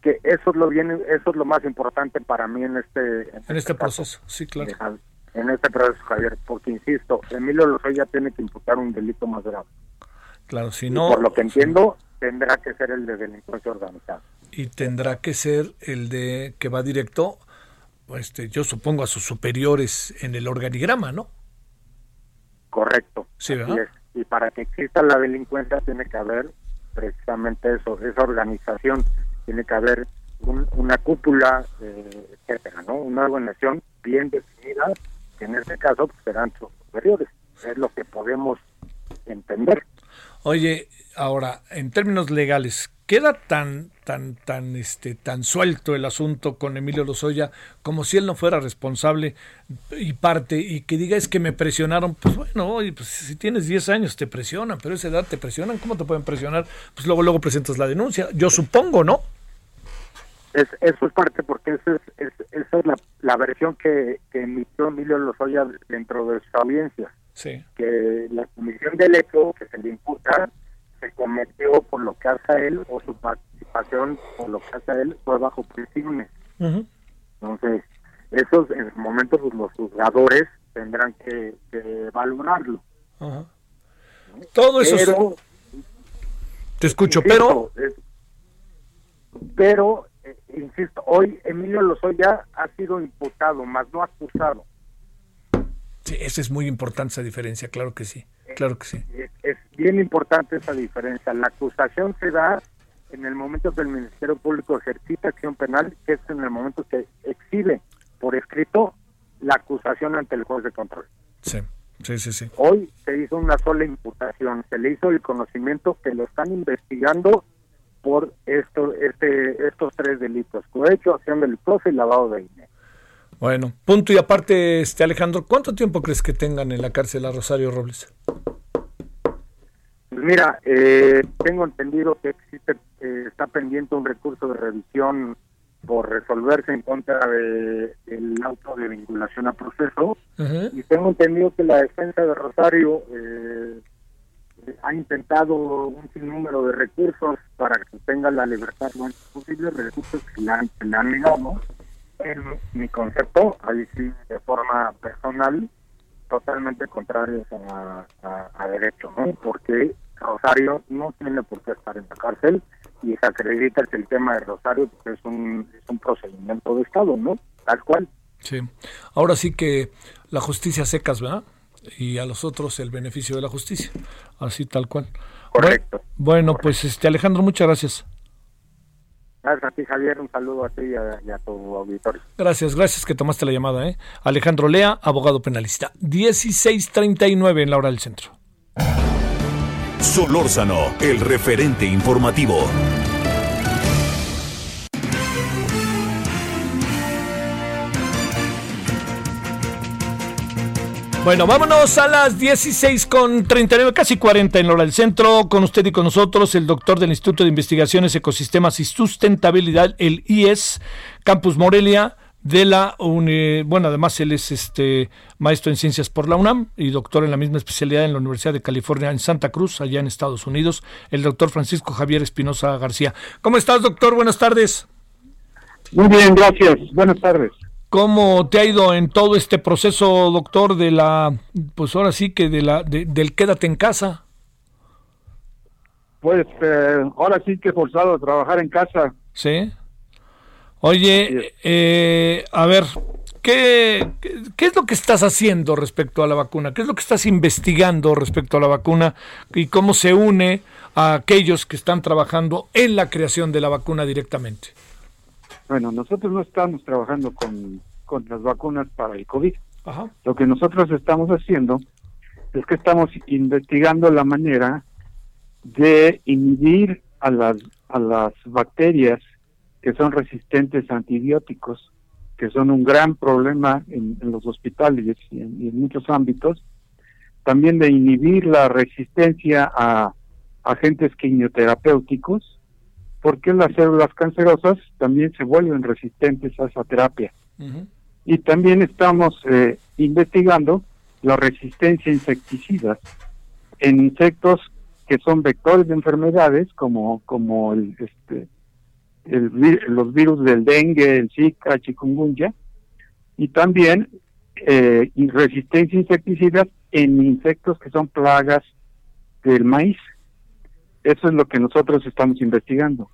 Que eso es lo bien, eso es lo más importante para mí en este En este caso. proceso, sí, claro. En este proceso, Javier, porque insisto, Emilio Lozoya tiene que imputar un delito más grave. Claro, si Y no, por lo que entiendo, tendrá que ser el de delincuencia organizada. y tendrá que ser el de que va directo, este, yo supongo a sus superiores en el organigrama, ¿no? Correcto. Sí, ¿verdad? es. Y para que exista la delincuencia tiene que haber precisamente eso, esa organización, tiene que haber un- una cúpula, eh, etcétera, ¿no? Una organización bien definida, en este caso pues, serán superiores. Es lo que podemos entender. Oye, ahora, en términos legales, ¿queda tan, tan, tan, este, tan suelto el asunto con Emilio Lozoya como si él no fuera responsable y parte y que diga es que me presionaron? Pues bueno, oye, pues si tienes 10 años te presionan, pero esa edad te presionan, ¿cómo te pueden presionar? Pues luego, luego presentas la denuncia. Yo supongo, ¿no? Es, eso es parte porque esa es, es- esa es la, la versión que, que emitió Emilio Lozoya dentro de su audiencia. Sí. que la comisión del hecho que se le imputa se cometió por lo que hace él o su participación por lo que hace él fue bajo. Ujú. Entonces, esos en su momento pues, los juzgadores tendrán que, que valorarlo. Ajá. Todo eso es- te escucho, pero es- pero, insisto, hoy Emilio Lozoya ha sido imputado, más no acusado. sí, esa es muy importante esa diferencia, claro que sí, claro que sí. es, es bien importante esa diferencia. La acusación se da en el momento que el Ministerio Público ejercita acción penal, que es en el momento que exhibe por escrito la acusación ante el juez de control. Sí, sí, sí, sí. Hoy se hizo una sola imputación, se le hizo el conocimiento que lo están investigando por esto, este, estos tres delitos, cohecho, acción delictuosa y lavado de dinero. Bueno, punto y aparte, este Alejandro, ¿cuánto tiempo crees que tengan en la cárcel a Rosario Robles? Pues mira, eh, tengo entendido que existe, eh, está pendiente un recurso de revisión por resolverse en contra de el auto de vinculación a proceso y tengo entendido que la defensa de Rosario eh, ha intentado un sinnúmero de recursos para que tenga la libertad lo antes posible, recursos que le han, le han. En mi concepto, ahí sí, de forma personal, totalmente contrarios a, a- a derecho, ¿no? Porque Rosario no tiene por qué estar en la cárcel y se acredita que el tema de Rosario pues, es, un, es un procedimiento de Estado, ¿no? Tal cual. Sí. Ahora sí que la justicia secas, ¿verdad? Y a los otros el beneficio de la justicia. Así tal cual. Correcto. Bueno, pues este Alejandro, muchas gracias. Gracias a ti, Javier. Un saludo a ti y a, y a tu auditorio. Gracias, gracias que tomaste la llamada, ¿eh? Alejandro Lea, abogado penalista. 1639 en la hora del centro. Solórzano, el referente informativo. Bueno, vámonos a las 16 con 39, casi 40 en hora del centro. Con usted y con nosotros, el doctor del Instituto de Investigaciones, Ecosistemas y Sustentabilidad, el IES, Campus Morelia, de la bueno, además él es este maestro en ciencias por la UNAM y doctor en la misma especialidad en la Universidad de California en Santa Cruz, allá en Estados Unidos, el doctor Francisco Javier Espinosa García. ¿Cómo estás, doctor? Buenas tardes. Muy bien, gracias. Buenas tardes. ¿Cómo te ha ido en todo este proceso, doctor, de la, pues ahora sí que de la, del quédate en casa? Pues eh, ahora sí que he forzado a trabajar en casa. Sí. Oye, eh, a ver, ¿qué, ¿qué es lo que estás haciendo respecto a la vacuna? ¿Qué es lo que estás investigando respecto a la vacuna? ¿Y cómo se une a aquellos que están trabajando en la creación de la vacuna directamente? Bueno, nosotros no estamos trabajando con, con las vacunas para el COVID. Lo que nosotros estamos haciendo es que estamos investigando la manera de inhibir a las, a las bacterias que son resistentes a antibióticos, que son un gran problema en, los hospitales y en, muchos ámbitos, también de inhibir la resistencia a agentes quimioterapéuticos, porque las células cancerosas también se vuelven resistentes a esa terapia. Y también estamos eh, investigando la resistencia a insecticidas en insectos que son vectores de enfermedades como como el este los virus del dengue, el Zika, chikungunya, y también eh, resistencia a insecticidas en insectos que son plagas del maíz. Eso es lo que nosotros estamos investigando.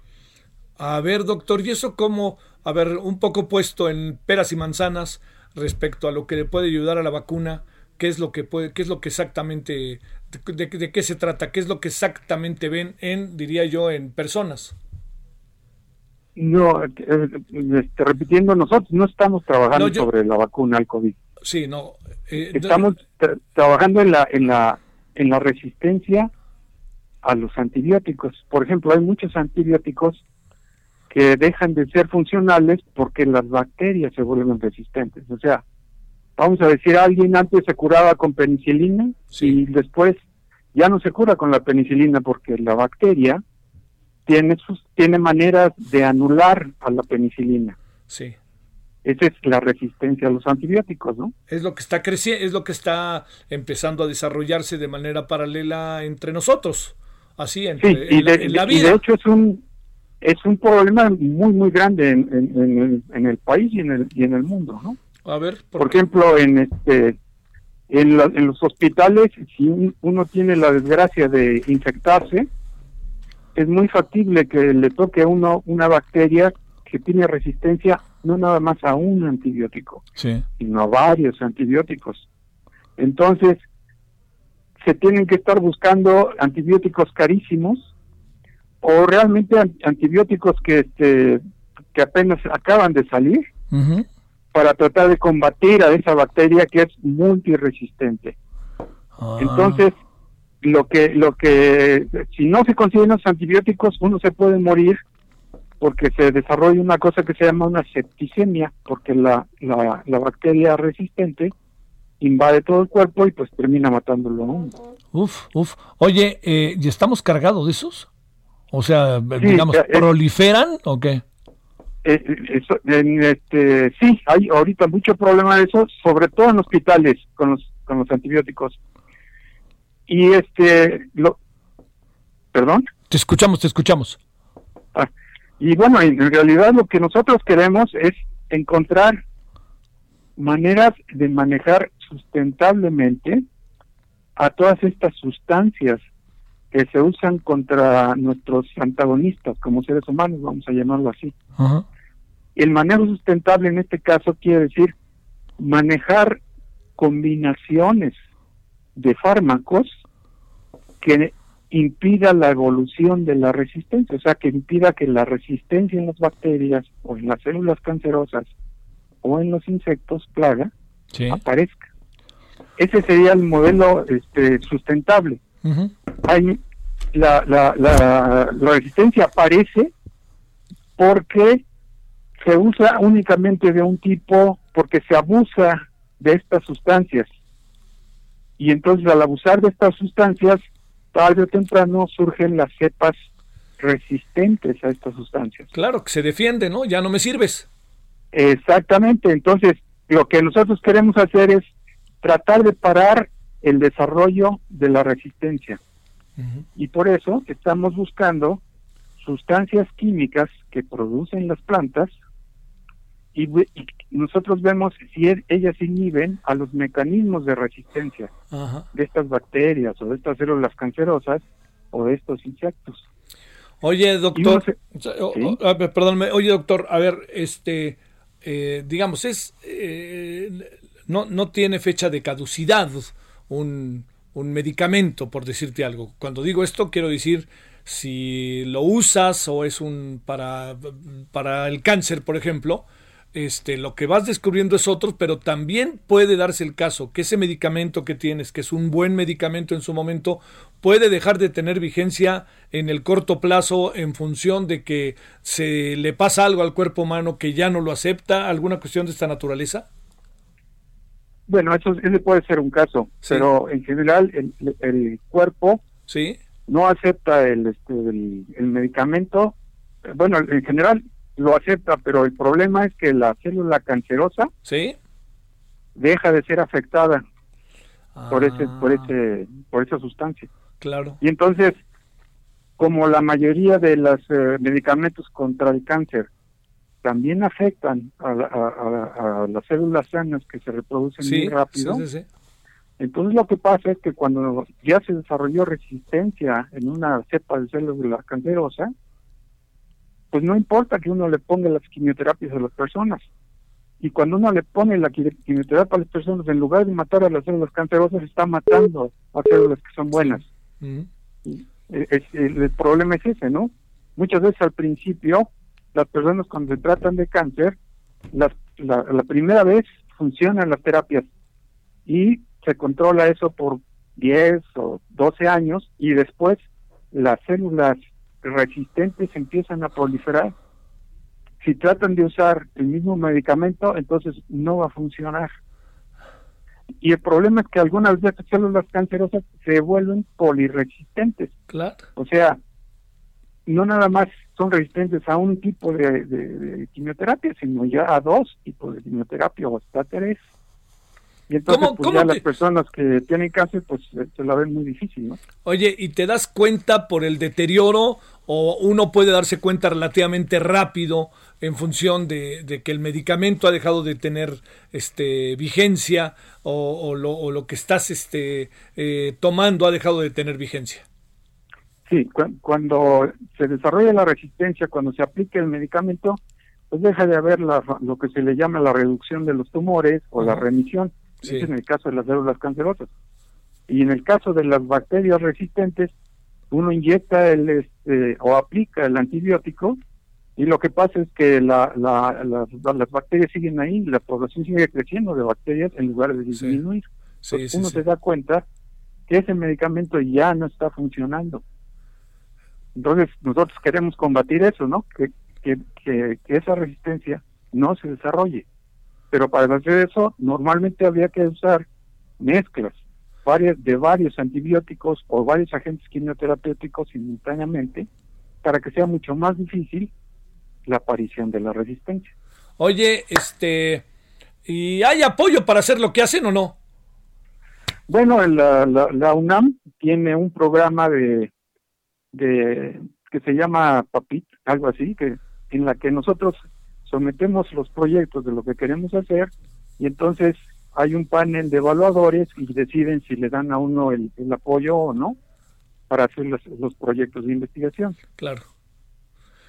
A ver, doctor, ¿y eso cómo, a ver, un poco puesto en peras y manzanas respecto a lo que le puede ayudar a la vacuna? ¿Qué es lo que puede, qué es lo que exactamente, de, de qué se trata? ¿Qué es lo que exactamente ven en, diría yo, en personas? No, eh, este, repitiendo, nosotros no estamos trabajando sobre la vacuna al COVID. Sí, no. Eh, estamos trabajando en la, en, la, en la resistencia a los antibióticos. Por ejemplo, hay muchos antibióticos que dejan de ser funcionales porque las bacterias se vuelven resistentes. O sea, vamos a decir, alguien antes se curaba con penicilina y después ya no se cura con la penicilina porque la bacteria tiene, sus, tiene maneras de anular a la penicilina. Sí. Esa es la resistencia a los antibióticos, ¿no? Es lo que está creciendo, es lo que está empezando a desarrollarse de manera paralela entre nosotros, así entre, sí, y de, la, vida. Y de hecho es un es un problema muy muy grande en, en, el, país y en el y en el mundo, ¿no? A ver, por, ejemplo, en este en, en los hospitales, si uno tiene la desgracia de infectarse, es muy factible que le toque a uno una bacteria que tiene resistencia no nada más a un antibiótico, sino a varios antibióticos. Entonces, se tienen que estar buscando antibióticos carísimos o realmente antibióticos que este, que apenas acaban de salir para tratar de combatir a esa bacteria que es multiresistente. Ah. Entonces, lo que lo que si no se consiguen los antibióticos uno se puede morir porque se desarrolla una cosa que se llama una septicemia porque la, la, la bacteria resistente invade todo el cuerpo y pues termina matándolo Uf, uf. Oye, eh, ¿y estamos cargados de esos? O sea, digamos, ¿proliferan o qué? Eh, este, sí, hay ahorita mucho problema de eso, sobre todo en hospitales con los, con los antibióticos y este, lo, perdón. Te escuchamos, te escuchamos. Ah, y bueno, en realidad lo que nosotros queremos es encontrar maneras de manejar sustentablemente a todas estas sustancias que se usan contra nuestros antagonistas como seres humanos, vamos a llamarlo así. El manejo sustentable en este caso quiere decir manejar combinaciones de fármacos que impida la evolución de la resistencia, o sea, que impida que la resistencia en las bacterias o en las células cancerosas o en los insectos plaga aparezca. Ese sería el modelo este, sustentable. la, la, la, la resistencia aparece porque se usa únicamente de un tipo, porque se abusa de estas sustancias. Y entonces al abusar de estas sustancias tarde o temprano surgen las cepas resistentes a estas sustancias. Claro, que se defiende, ¿no? Ya no me sirves. Exactamente, entonces lo que nosotros queremos hacer es tratar de parar el desarrollo de la resistencia. Y por eso estamos buscando sustancias químicas que producen las plantas y, nosotros vemos si ellas inhiben a los mecanismos de resistencia de estas bacterias o de estas células cancerosas o de estos insectos. Oye, doctor, perdón, oye, doctor, a ver, este, eh, digamos, es, eh, no, no tiene fecha de caducidad un, un medicamento, por decirte algo. Cuando digo esto, quiero decir si lo usas o es un para, para el cáncer, por ejemplo, este, lo que vas descubriendo es otro, pero también puede darse el caso que ese medicamento que tienes, que es un buen medicamento en su momento, puede dejar de tener vigencia en el corto plazo en función de que se le pasa algo al cuerpo humano que ya no lo acepta, alguna cuestión de esta naturaleza. Bueno, eso ese puede ser un caso, pero en general el, cuerpo sí. no acepta el, este, el medicamento. Bueno, en general lo acepta, pero el problema es que la célula cancerosa ¿Sí? deja de ser afectada por ese por ah. ese por esa sustancia. Claro. Y entonces, como la mayoría de los eh, medicamentos contra el cáncer también afectan a, las células sanas que se reproducen muy rápido. entonces lo que pasa es que cuando ya se desarrolló resistencia en una cepa de célula cancerosa, pues no importa que uno le ponga las quimioterapias a las personas. Y cuando uno le pone la quimioterapia a las personas, en lugar de matar a las células cancerosas, está matando a células que son buenas. el, problema es ese, ¿no? Muchas veces al principio, las personas cuando se tratan de cáncer, la, la primera vez funcionan las terapias y se controla eso por 10 o 12 años y después las células resistentes empiezan a proliferar. Si tratan de usar el mismo medicamento, entonces no va a funcionar. Y el problema es que algunas de estas células cancerosas se vuelven poliresistentes. Claro. O sea, no nada más son resistentes a un tipo de, quimioterapia, sino ya a dos tipos de quimioterapia o hasta tres. Y entonces, pues ya las personas que tienen cáncer, pues se la ven muy difícil, ¿no? Oye, ¿y te das cuenta por el deterioro o uno puede darse cuenta relativamente rápido en función de, que el medicamento ha dejado de tener este vigencia o, lo, que estás este eh, tomando ha dejado de tener vigencia? Sí, cuando se desarrolla la resistencia, cuando se aplica el medicamento, pues deja de haber lo que se le llama la reducción de los tumores o la remisión en el caso de las células cancerosas. Y en el caso de las bacterias resistentes, uno inyecta el este, o aplica el antibiótico y lo que pasa es que la, las, bacterias siguen ahí, la población sigue creciendo de bacterias en lugar de disminuir. uno se da cuenta que ese medicamento ya no está funcionando. Entonces nosotros queremos combatir eso, ¿no? Que, que, que esa resistencia no se desarrolle. Pero para hacer eso, normalmente habría que usar mezclas varias, de varios antibióticos o varios agentes quimioterapéuticos simultáneamente para que sea mucho más difícil la aparición de la resistencia. Oye, este, ¿y hay apoyo para hacer lo que hacen o no? Bueno, la, la, UNAM tiene un programa de, de que se llama PAPIT, algo así, que en la que nosotros sometemos los proyectos de lo que queremos hacer y entonces hay un panel de evaluadores y deciden si le dan a uno el, apoyo o no para hacer los, los, proyectos de investigación. Claro.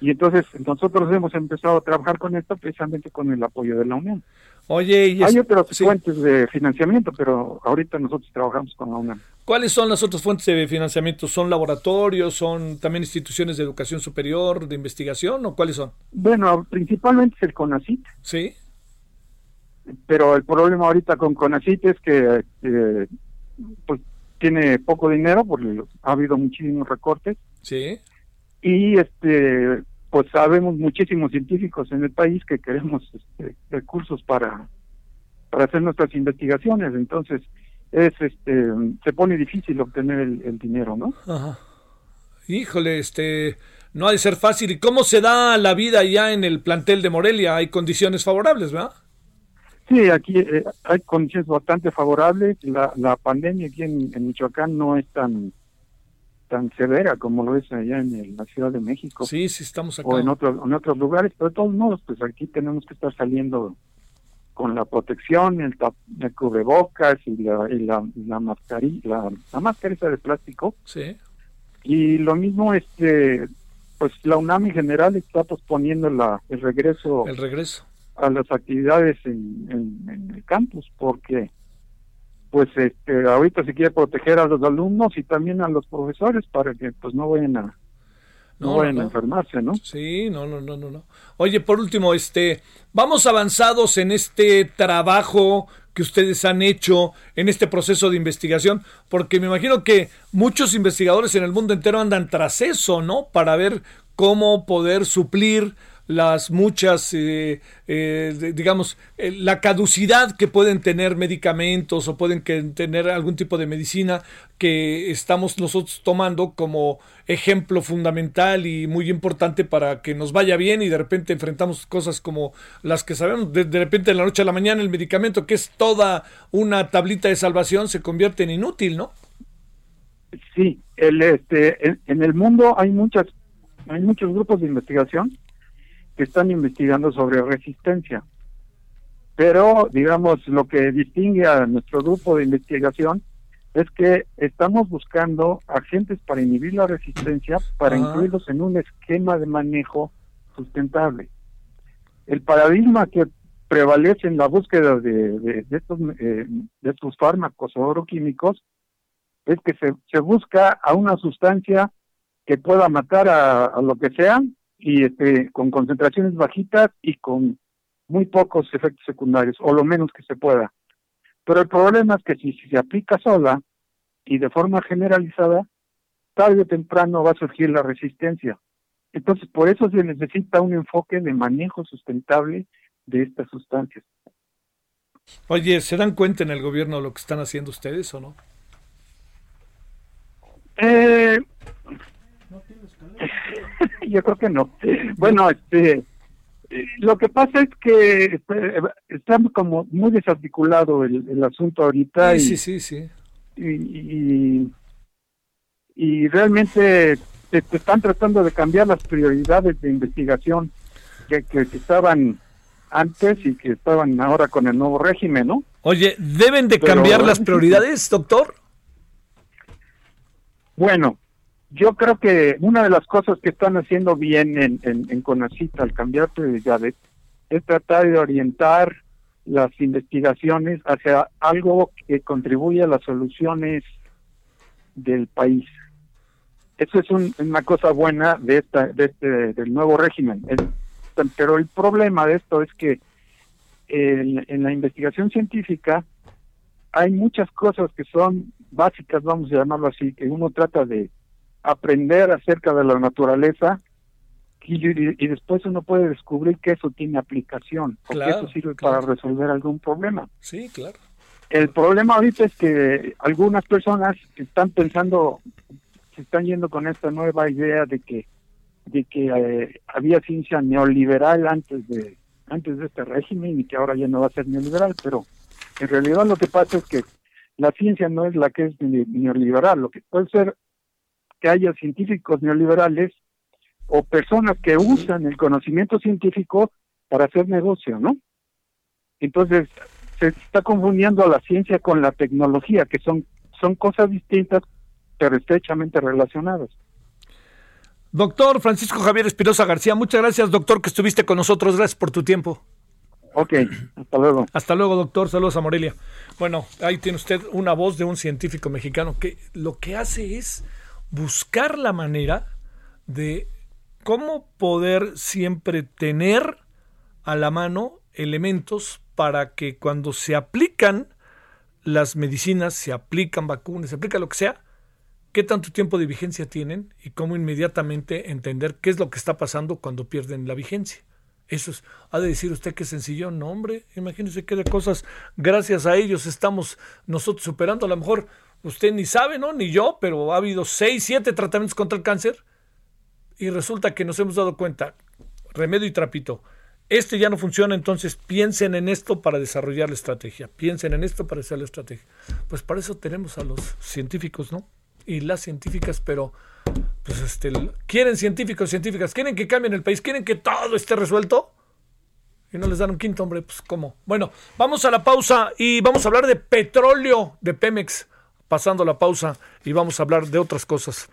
Y entonces nosotros hemos empezado a trabajar con esto precisamente con el apoyo de la Unión. Oye, y hay otras fuentes de financiamiento, pero ahorita nosotros trabajamos con la UNAM. ¿Cuáles son las otras fuentes de financiamiento? ¿Son laboratorios? ¿Son también instituciones de educación superior, de investigación? ¿O cuáles son? Bueno, principalmente es el CONACIT. Sí. Pero el problema ahorita con CONACIT es que pues tiene poco dinero porque ha habido muchísimos recortes. Sí. Y este pues sabemos muchísimos científicos en el país que queremos este, recursos para para hacer nuestras investigaciones. Entonces, es este se pone difícil obtener el, dinero, ¿no? Ajá. Híjole, este no ha de ser fácil. ¿Y cómo se da la vida ya en el plantel de Morelia? Hay condiciones favorables, ¿verdad? Sí, aquí eh, hay condiciones bastante favorables. La, la pandemia aquí en, Michoacán no es tan tan severa como lo es allá en la Ciudad de México. Sí, sí, estamos acá. O en, otros en otros lugares, pero de todos modos, pues aquí tenemos que estar saliendo con la protección, el, el cubrebocas y la, y la, la mascarilla, la, mascarilla de plástico. Sí. Y lo mismo, este, pues la UNAM en general está posponiendo la, el regreso. El regreso. A las actividades en, en, el campus, porque pues este ahorita se quiere proteger a los alumnos y también a los profesores para que pues no vayan a no, vayan a enfermarse, ¿no? Sí, no, no, no, no, no. Oye, por último, este, vamos avanzados en este trabajo que ustedes han hecho en este proceso de investigación, porque me imagino que muchos investigadores en el mundo entero andan tras eso, ¿no? Para ver cómo poder suplir las muchas, eh, eh, digamos, eh, la caducidad que pueden tener medicamentos o pueden tener algún tipo de medicina que estamos nosotros tomando como ejemplo fundamental y muy importante para que nos vaya bien y de repente enfrentamos cosas como las que sabemos, de, repente de la noche a la mañana el medicamento que es toda una tablita de salvación se convierte en inútil, ¿no? Sí, el, este, en, en el mundo hay muchas hay muchos grupos de investigación que están investigando sobre resistencia. Pero, digamos, lo que distingue a nuestro grupo de investigación es que estamos buscando agentes para inhibir la resistencia, para incluirlos en un esquema de manejo sustentable. El paradigma que prevalece en la búsqueda de, de, estos, eh, de estos fármacos o agroquímicos es que se, se busca a una sustancia que pueda matar a, a lo que sea y este, con concentraciones bajitas y con muy pocos efectos secundarios, o lo menos que se pueda. Pero el problema es que si, se aplica sola y de forma generalizada, tarde o temprano va a surgir la resistencia. Entonces, por eso se necesita un enfoque de manejo sustentable de estas sustancias. Oye, ¿se dan cuenta en el gobierno de lo que están haciendo ustedes o no? Eh, <laughs> Yo creo que no. Bueno, este, lo que pasa es que este, está como muy desarticulado el, asunto ahorita. Sí, y, sí, sí, Y, y, realmente se, están tratando de cambiar las prioridades de investigación que, que, estaban antes y que estaban ahora con el nuevo régimen, ¿no? Oye, ¿deben de cambiar las prioridades, doctor? Bueno, yo creo que una de las cosas que están haciendo bien en, en, Conacita al cambiar prioridades es tratar de orientar las investigaciones hacia algo que contribuya a las soluciones del país. Eso es una cosa buena de esta de este del nuevo régimen. pero el problema de esto es que en la investigación científica hay muchas cosas que son básicas, vamos a llamarlo así, que uno trata de aprender acerca de la naturaleza y, después uno puede descubrir que eso tiene aplicación, porque eso sirve para resolver algún problema. Sí, claro. El problema ahorita es que algunas personas están pensando, se están yendo con esta nueva idea de que de que eh, había ciencia neoliberal antes de antes de este régimen y que ahora ya no va a ser neoliberal, pero en realidad lo que pasa es que la ciencia no es la que es neoliberal, lo que puede ser que haya científicos neoliberales o personas que usan el conocimiento científico para hacer negocio, ¿no? Entonces, se está confundiendo a la ciencia con la tecnología, que son, son cosas distintas, pero estrechamente relacionadas. Doctor Francisco Javier Espirosa García, muchas gracias, doctor, que estuviste con nosotros. Gracias por tu tiempo. Ok, hasta luego. Hasta luego, doctor. Saludos a Morelia. Bueno, ahí tiene usted una voz de un científico mexicano que lo que hace es buscar la manera de cómo poder siempre tener a la mano elementos para que cuando se aplican las medicinas, se aplican vacunas, se aplica lo que sea, qué tanto tiempo de vigencia tienen y cómo inmediatamente entender qué es lo que está pasando cuando pierden la vigencia. Eso es, ha de decir usted que sencillo, no hombre, imagínese qué de cosas, gracias a ellos estamos nosotros superando a lo mejor usted ni sabe, ¿no? Ni yo, pero ha habido seis, siete tratamientos contra el cáncer y resulta que nos hemos dado cuenta, remedio y trapito, este ya no funciona, entonces piensen en esto para desarrollar la estrategia, piensen en esto para hacer la estrategia. Pues para eso tenemos a los científicos, ¿no? Y las científicas, pero pues este, quieren científicos, científicas, quieren que cambien el país, quieren que todo esté resuelto. Y no les dan un quinto, hombre, pues cómo. Bueno, vamos a la pausa y vamos a hablar de petróleo de Pemex. Pasando la pausa y vamos a hablar de otras cosas.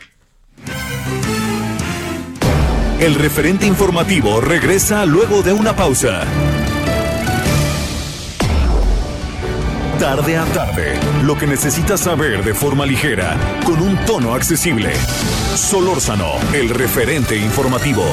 El referente informativo regresa luego de una pausa. Tarde a tarde, lo que necesitas saber de forma ligera, con un tono accesible. Solórzano, el referente informativo.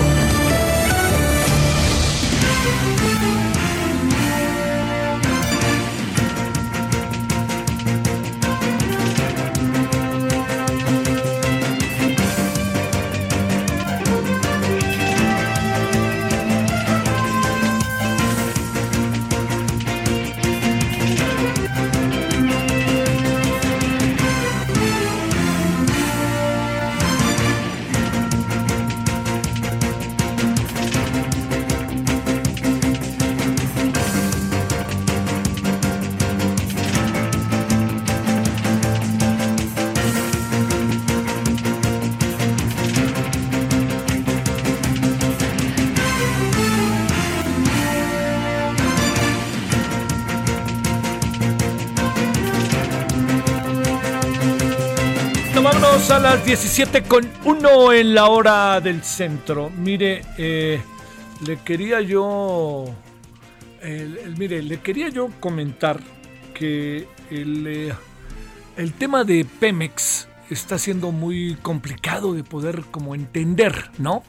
A las 17 con 1 en la hora del centro. Mire, eh, le quería yo. mire, le quería yo comentar que el, eh, el tema de Pemex está siendo muy complicado de poder como entender, ¿no?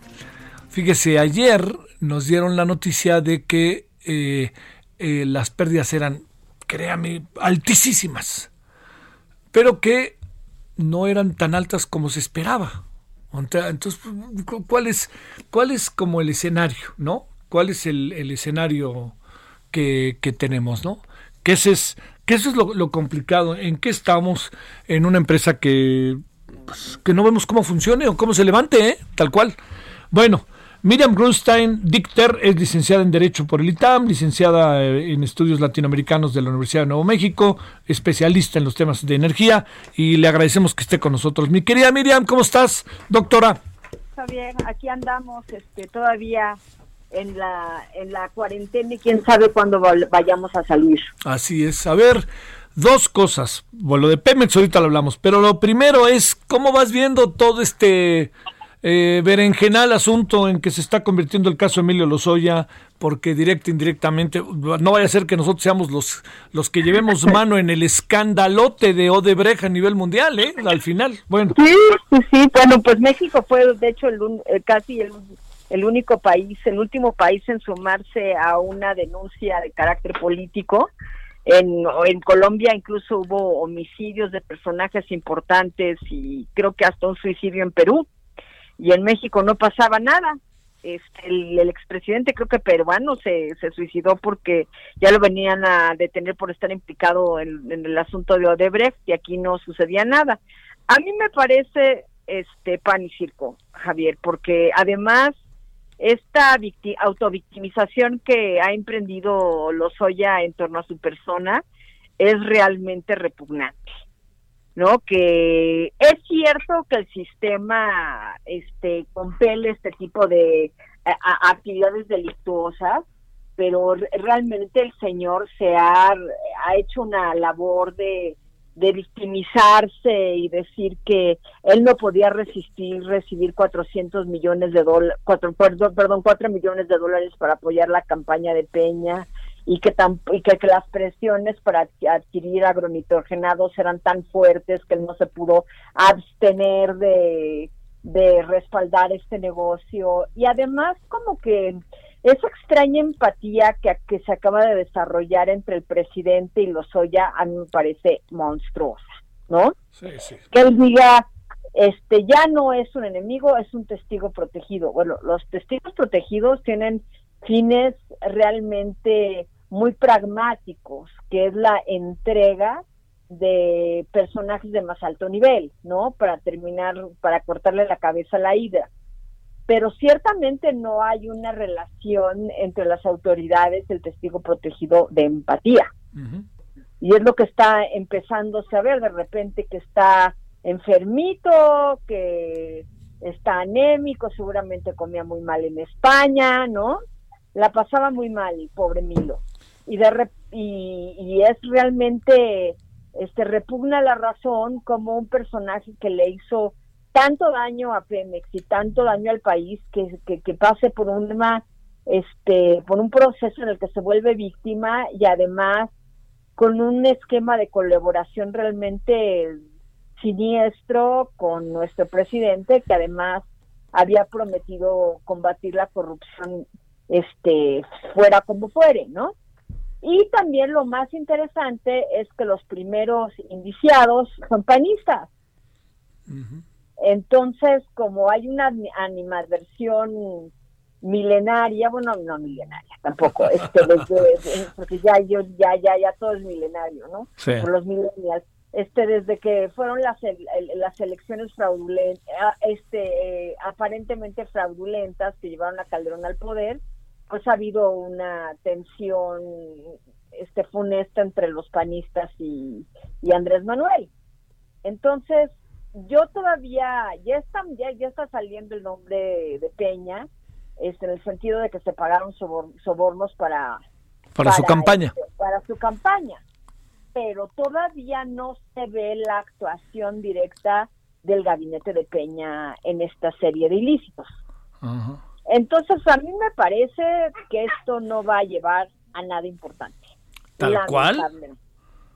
Fíjese, ayer nos dieron la noticia de que eh, las pérdidas eran, créame, altísimas, pero que no eran tan altas como se esperaba. Entonces, ¿cuál es, como el escenario, no? ¿Cuál es el, escenario que, tenemos, no? Que ese es, eso es lo, complicado. ¿En qué estamos en una empresa que, pues, que no vemos cómo funcione o cómo se levante, ¿eh? Tal cual. Bueno, Miriam Grunstein Dichter es licenciada en Derecho por el ITAM, licenciada eh, en Estudios Latinoamericanos de la Universidad de Nuevo México, especialista en los temas de energía y le agradecemos que esté con nosotros. Mi querida Miriam, ¿cómo estás, doctora? Está bien, aquí andamos este, todavía en la, en la cuarentena y quién sabe cuándo vayamos a salir. Así es. A ver, dos cosas. Bueno, lo de Pemex ahorita lo hablamos, pero lo primero es cómo vas viendo todo este eh, berenjenal asunto en que se está convirtiendo el caso Emilio Lozoya, porque directo indirectamente, no vaya a ser que nosotros seamos los, los que llevemos <laughs> mano en el escandalote de Odebrecht a nivel mundial, ¿eh? Al final, bueno. Sí, sí, sí, bueno, pues México fue de hecho el, eh, casi el, el único país, el último país en sumarse a una denuncia de carácter político. En, en Colombia incluso hubo homicidios de personajes importantes y creo que hasta un suicidio en Perú y en México no pasaba nada. Este, el, expresidente, creo que peruano, se, se suicidó porque ya lo venían a detener por estar implicado en, el asunto de Odebrecht y aquí no sucedía nada. A mí me parece este pan y circo, Javier, porque además esta autovictimización que ha emprendido Lozoya en torno a su persona es realmente repugnante. ¿No? Que es cierto que el sistema este compele este tipo de actividades delictuosas, pero realmente el señor se ha, hecho una labor de, de victimizarse y decir que él no podía resistir recibir 400 millones de dólares, perdón, 4 millones de dólares para apoyar la campaña de Peña, y que, tan, y que, las presiones para adquirir agronitrogenados eran tan fuertes que él no se pudo abstener de, de respaldar este negocio y además como que esa extraña empatía que, que se acaba de desarrollar entre el presidente y Lozoya a mí me parece monstruosa, ¿no? Sí, sí. Que él diga, este ya no es un enemigo, es un testigo protegido. Bueno, los testigos protegidos tienen fines realmente muy pragmáticos, que es la entrega de personajes de más alto nivel, ¿no? Para terminar, para cortarle la cabeza a la hidra. pero ciertamente no hay una relación entre las autoridades el testigo protegido de empatía. Y es lo que está empezando a ver de repente que está enfermito, que está anémico, seguramente comía muy mal en España, ¿no? La pasaba muy mal, pobre Milo. Y, de y, y es realmente este repugna la razón como un personaje que le hizo tanto daño a Pemex y tanto daño al país que, que, pase por una este por un proceso en el que se vuelve víctima y además con un esquema de colaboración realmente siniestro con nuestro presidente que además había prometido combatir la corrupción este fuera como fuere, ¿no? Y también lo más interesante es que los primeros indiciados son panistas. Entonces, como hay una animadversión milenaria, bueno, no milenaria tampoco, este, desde, <laughs> porque ya yo ya ya ya todo es milenario, ¿no? Por los millennials. Este, desde que fueron las, las elecciones fraudulentas, este, aparentemente fraudulentas que llevaron a Calderón al poder, pues ha habido una tensión este funesta entre los panistas y, y Andrés Manuel. Entonces, yo todavía, ya está, ya, ya está saliendo el nombre de Peña, este, en el sentido de que se pagaron sobornos para, para, su campaña. Este, para su campaña. Pero todavía no se ve la actuación directa del gabinete de Peña en esta serie de ilícitos. Entonces, a mí me parece que esto no va a llevar a nada importante. ¿Tal cual?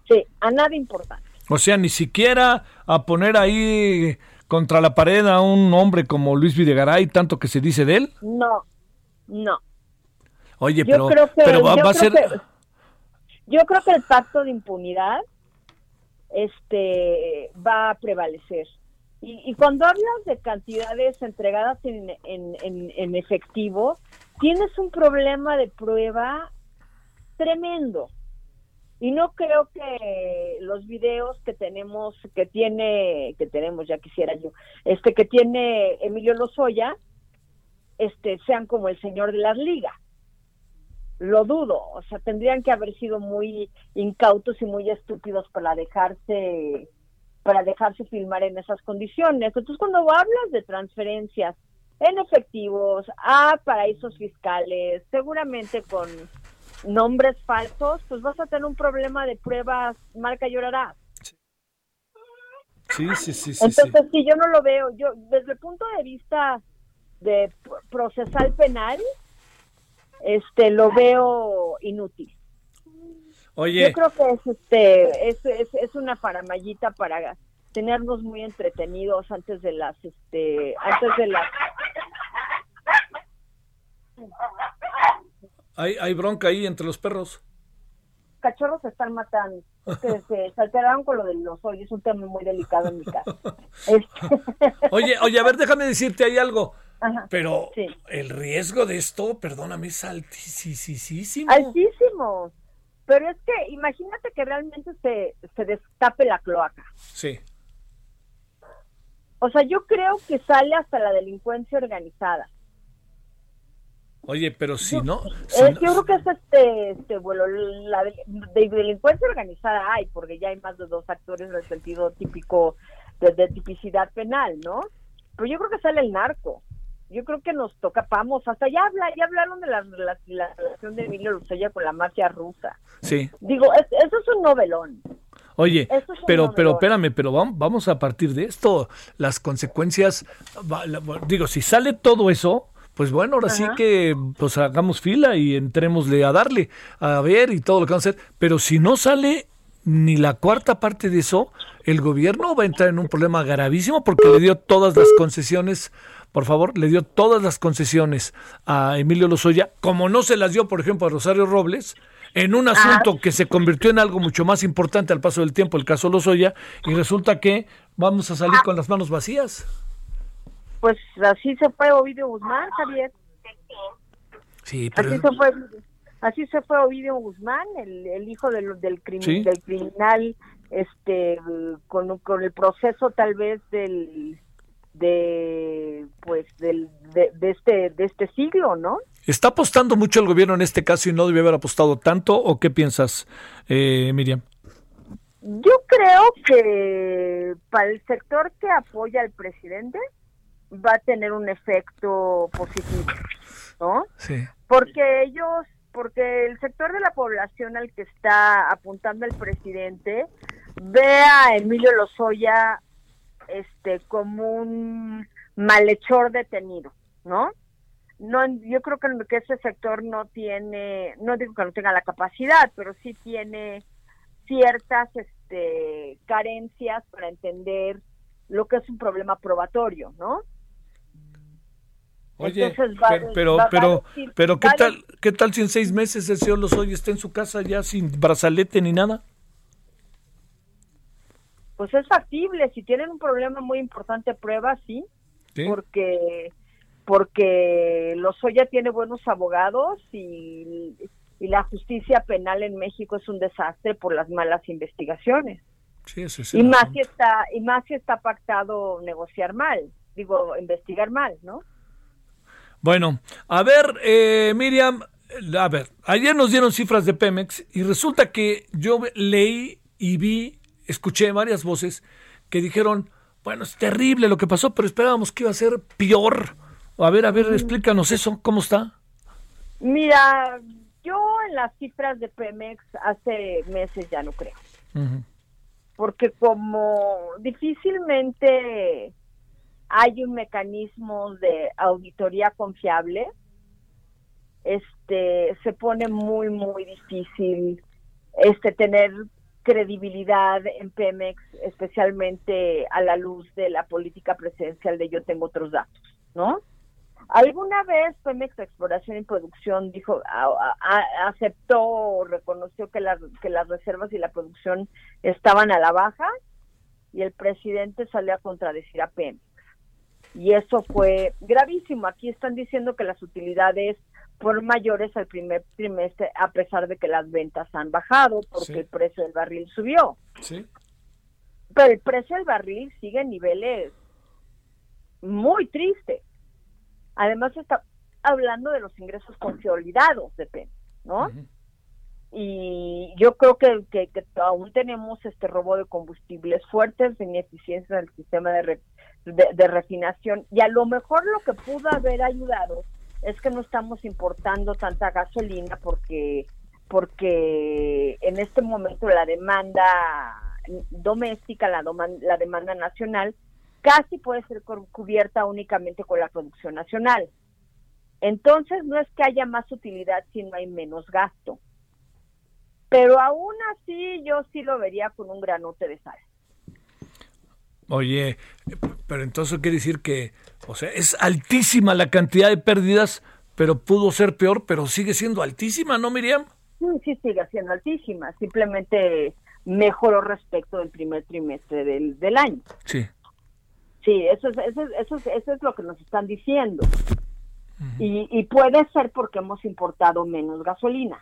Sí, a nada importante. O sea, ni siquiera a poner ahí contra la pared a un hombre como Luis Videgaray, tanto que se dice de él. No, no. Oye, pero, pero va, a ser... yo creo que el pacto de impunidad este va a prevalecer. Y, cuando hablas de cantidades entregadas en, en, en efectivo, tienes un problema de prueba tremendo. Y no creo que los videos que tenemos, que tiene, que tenemos, ya quisiera yo, este que tiene Emilio Lozoya, este, sean como el señor de las ligas. Lo dudo, o sea, tendrían que haber sido muy incautos y muy estúpidos para dejarse, para dejarse filmar en esas condiciones. Entonces, cuando hablas de transferencias en efectivos a paraísos fiscales, seguramente con nombres falsos, pues vas a tener un problema de pruebas, marca llorará. Sí, sí, sí, sí. Entonces, sí. yo no lo veo. Yo, desde el punto de vista de procesal penal, este, lo veo inútil. Oye. Yo creo que es, este, es, es, es una paramallita para tenernos muy entretenidos antes de las, este, antes de las hay, bronca ahí entre los perros. Cachorros se están matando. se, alteraron con lo de los hoy. Es un tema muy delicado en mi casa. <laughs> Este. oye, oye, a ver, déjame decirte ahí algo. Pero el riesgo de esto, perdóname, es altísimo. Altísimo. Pero es que imagínate que realmente se, se destape la cloaca. Sí. O sea, yo creo que sale hasta la delincuencia organizada. Oye, pero si no... yo creo que es este, este bueno, la de, delincuencia organizada hay, porque ya hay más de dos actores en el sentido típico de, tipicidad penal, ¿no? Pero yo creo que sale el narco. Yo creo que nos toca, vamos, hasta ya habla, ya hablaron de la, relación de Emilio Lucella con la mafia rusa. Sí. Digo, eso es un novelón. Oye, pero, pero espérame, pero vamos a partir de esto. Las consecuencias, digo, si sale todo eso, pues bueno, ahora sí que pues hagamos fila y entrémosle a darle, a ver y todo lo que vamos a hacer. Pero si no sale ni la cuarta parte de eso, el gobierno va a entrar en un problema gravísimo porque le dio todas las concesiones, por favor, le dio todas las concesiones a Emilio Lozoya, como no se las dio, por ejemplo, a Rosario Robles, en un asunto que se convirtió en algo mucho más importante al paso del tiempo, el caso Lozoya, y resulta que vamos a salir con las manos vacías. Pues así se fue Ovidio Guzmán, Javier. Sí, pero... Así se fue, así se fue Ovidio Guzmán, el, el hijo del, del, del criminal, este, con, con el proceso tal vez del de pues del, de, este de este siglo, ¿no? ¿Está apostando mucho el gobierno en este caso y no debe haber apostado tanto o qué piensas, eh, Miriam? Yo creo que para el sector que apoya al presidente va a tener un efecto positivo, ¿no? Sí. Porque ellos, porque el sector de la población al que está apuntando el presidente ve a Emilio Lozoya este como un malhechor detenido, ¿no? No, yo creo que, ese sector no tiene, no digo que no tenga la capacidad, pero sí tiene ciertas este, carencias para entender lo que es un problema probatorio, ¿no? Oye, pero, pero, pero, ¿qué tal, qué tal si en seis meses el señor Lozoya está en su casa ya sin brazalete ni nada? Pues es factible, si tienen un problema muy importante, prueba, sí, ¿Sí? porque porque Lozoya tiene buenos abogados y y la justicia penal en México es un desastre por las malas investigaciones. Sí, eso y más si está y más si está pactado negociar mal, digo investigar mal, ¿no? Bueno, a ver, eh, Miriam, a ver, ayer nos dieron cifras de Pemex y resulta que yo leí y vi, escuché varias voces que dijeron, bueno, es terrible lo que pasó, pero esperábamos que iba a ser peor. A ver, a ver, explícanos eso, ¿cómo está? Mira, yo en las cifras de Pemex hace meses ya no creo. Porque como difícilmente hay un mecanismo de auditoría confiable, este se pone muy muy difícil este tener credibilidad en Pemex, especialmente a la luz de la política presidencial de yo tengo otros datos, ¿no? Alguna vez Pemex Exploración y Producción dijo, aceptó o reconoció que, que las reservas y la producción estaban a la baja y el presidente salió a contradecir a Pemex. Y eso fue gravísimo. Aquí están diciendo que las utilidades fueron mayores al primer trimestre a pesar de que las ventas han bajado porque el precio del barril subió. Sí. Pero el precio del barril sigue en niveles muy tristes. Además está hablando de los ingresos consolidados de PEN, ¿no? Y yo creo que, que, aún tenemos este robo de combustibles fuertes, ineficiencias en el sistema de, de, refinación y a lo mejor lo que pudo haber ayudado es que no estamos importando tanta gasolina porque porque en este momento la demanda doméstica, la, demanda nacional casi puede ser cubierta únicamente con la producción nacional. Entonces no es que haya más utilidad si no hay menos gasto. Pero aún así yo sí lo vería con un granote de sal. Oye, pero entonces quiere decir que, o sea, es altísima la cantidad de pérdidas, pero pudo ser peor, pero sigue siendo altísima, ¿no, Miriam? Sí, sí, sigue siendo altísima. Simplemente mejoró respecto del primer trimestre del, del año. Sí. Sí, eso es, eso, eso, eso es lo que nos están diciendo. y, y, puede ser porque hemos importado menos gasolina.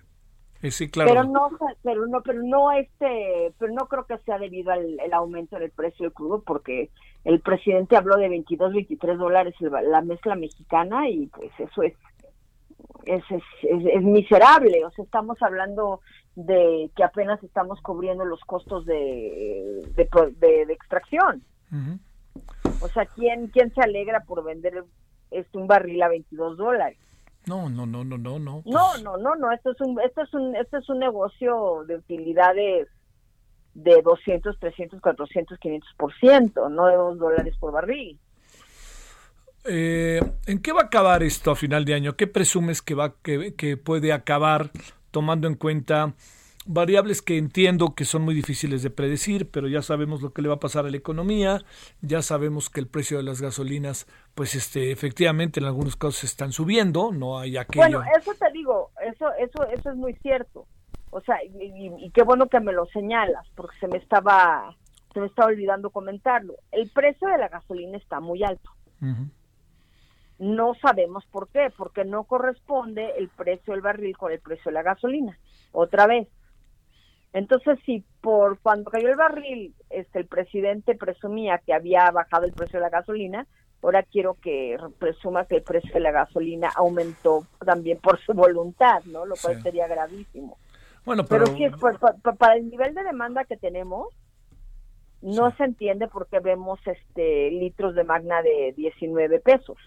Sí, claro. Pero no, pero no, pero no este, pero no creo que sea debido al el aumento del precio del crudo, porque el presidente habló de 22, 23 dólares la mezcla mexicana y pues eso es es, es, es, miserable. O sea, estamos hablando de que apenas estamos cubriendo los costos de, de, de, extracción. O sea, ¿quién, ¿quién se alegra por vender este, un barril a 22 dólares? No, no, no, no, no, no. No, no, no, no. Esto es un, esto es un, esto es un negocio de utilidades de 200, 300, 400, 500 por ciento, no de 2 dólares por barril. Eh, ¿En qué va a acabar esto a final de año? ¿Qué presumes que va que, que puede acabar tomando en cuenta variables que entiendo que son muy difíciles de predecir, pero ya sabemos lo que le va a pasar a la economía, ya sabemos que el precio de las gasolinas, pues este, efectivamente en algunos casos están subiendo, no hay aquello. Bueno, eso te digo, eso, eso, eso es muy cierto. O sea, y, qué bueno que me lo señalas, porque se me estaba, se me estaba olvidando comentarlo. El precio de la gasolina está muy alto. No sabemos por qué, porque no corresponde el precio del barril con el precio de la gasolina. Otra vez, entonces, si por cuando cayó el barril, este, el presidente presumía que había bajado el precio de la gasolina, ahora quiero que presuma que el precio de la gasolina aumentó también por su voluntad, ¿no? Lo cual sería gravísimo. Bueno, pero, pero sí, para el nivel de demanda que tenemos, no se entiende por qué vemos este litros de magna de 19 pesos.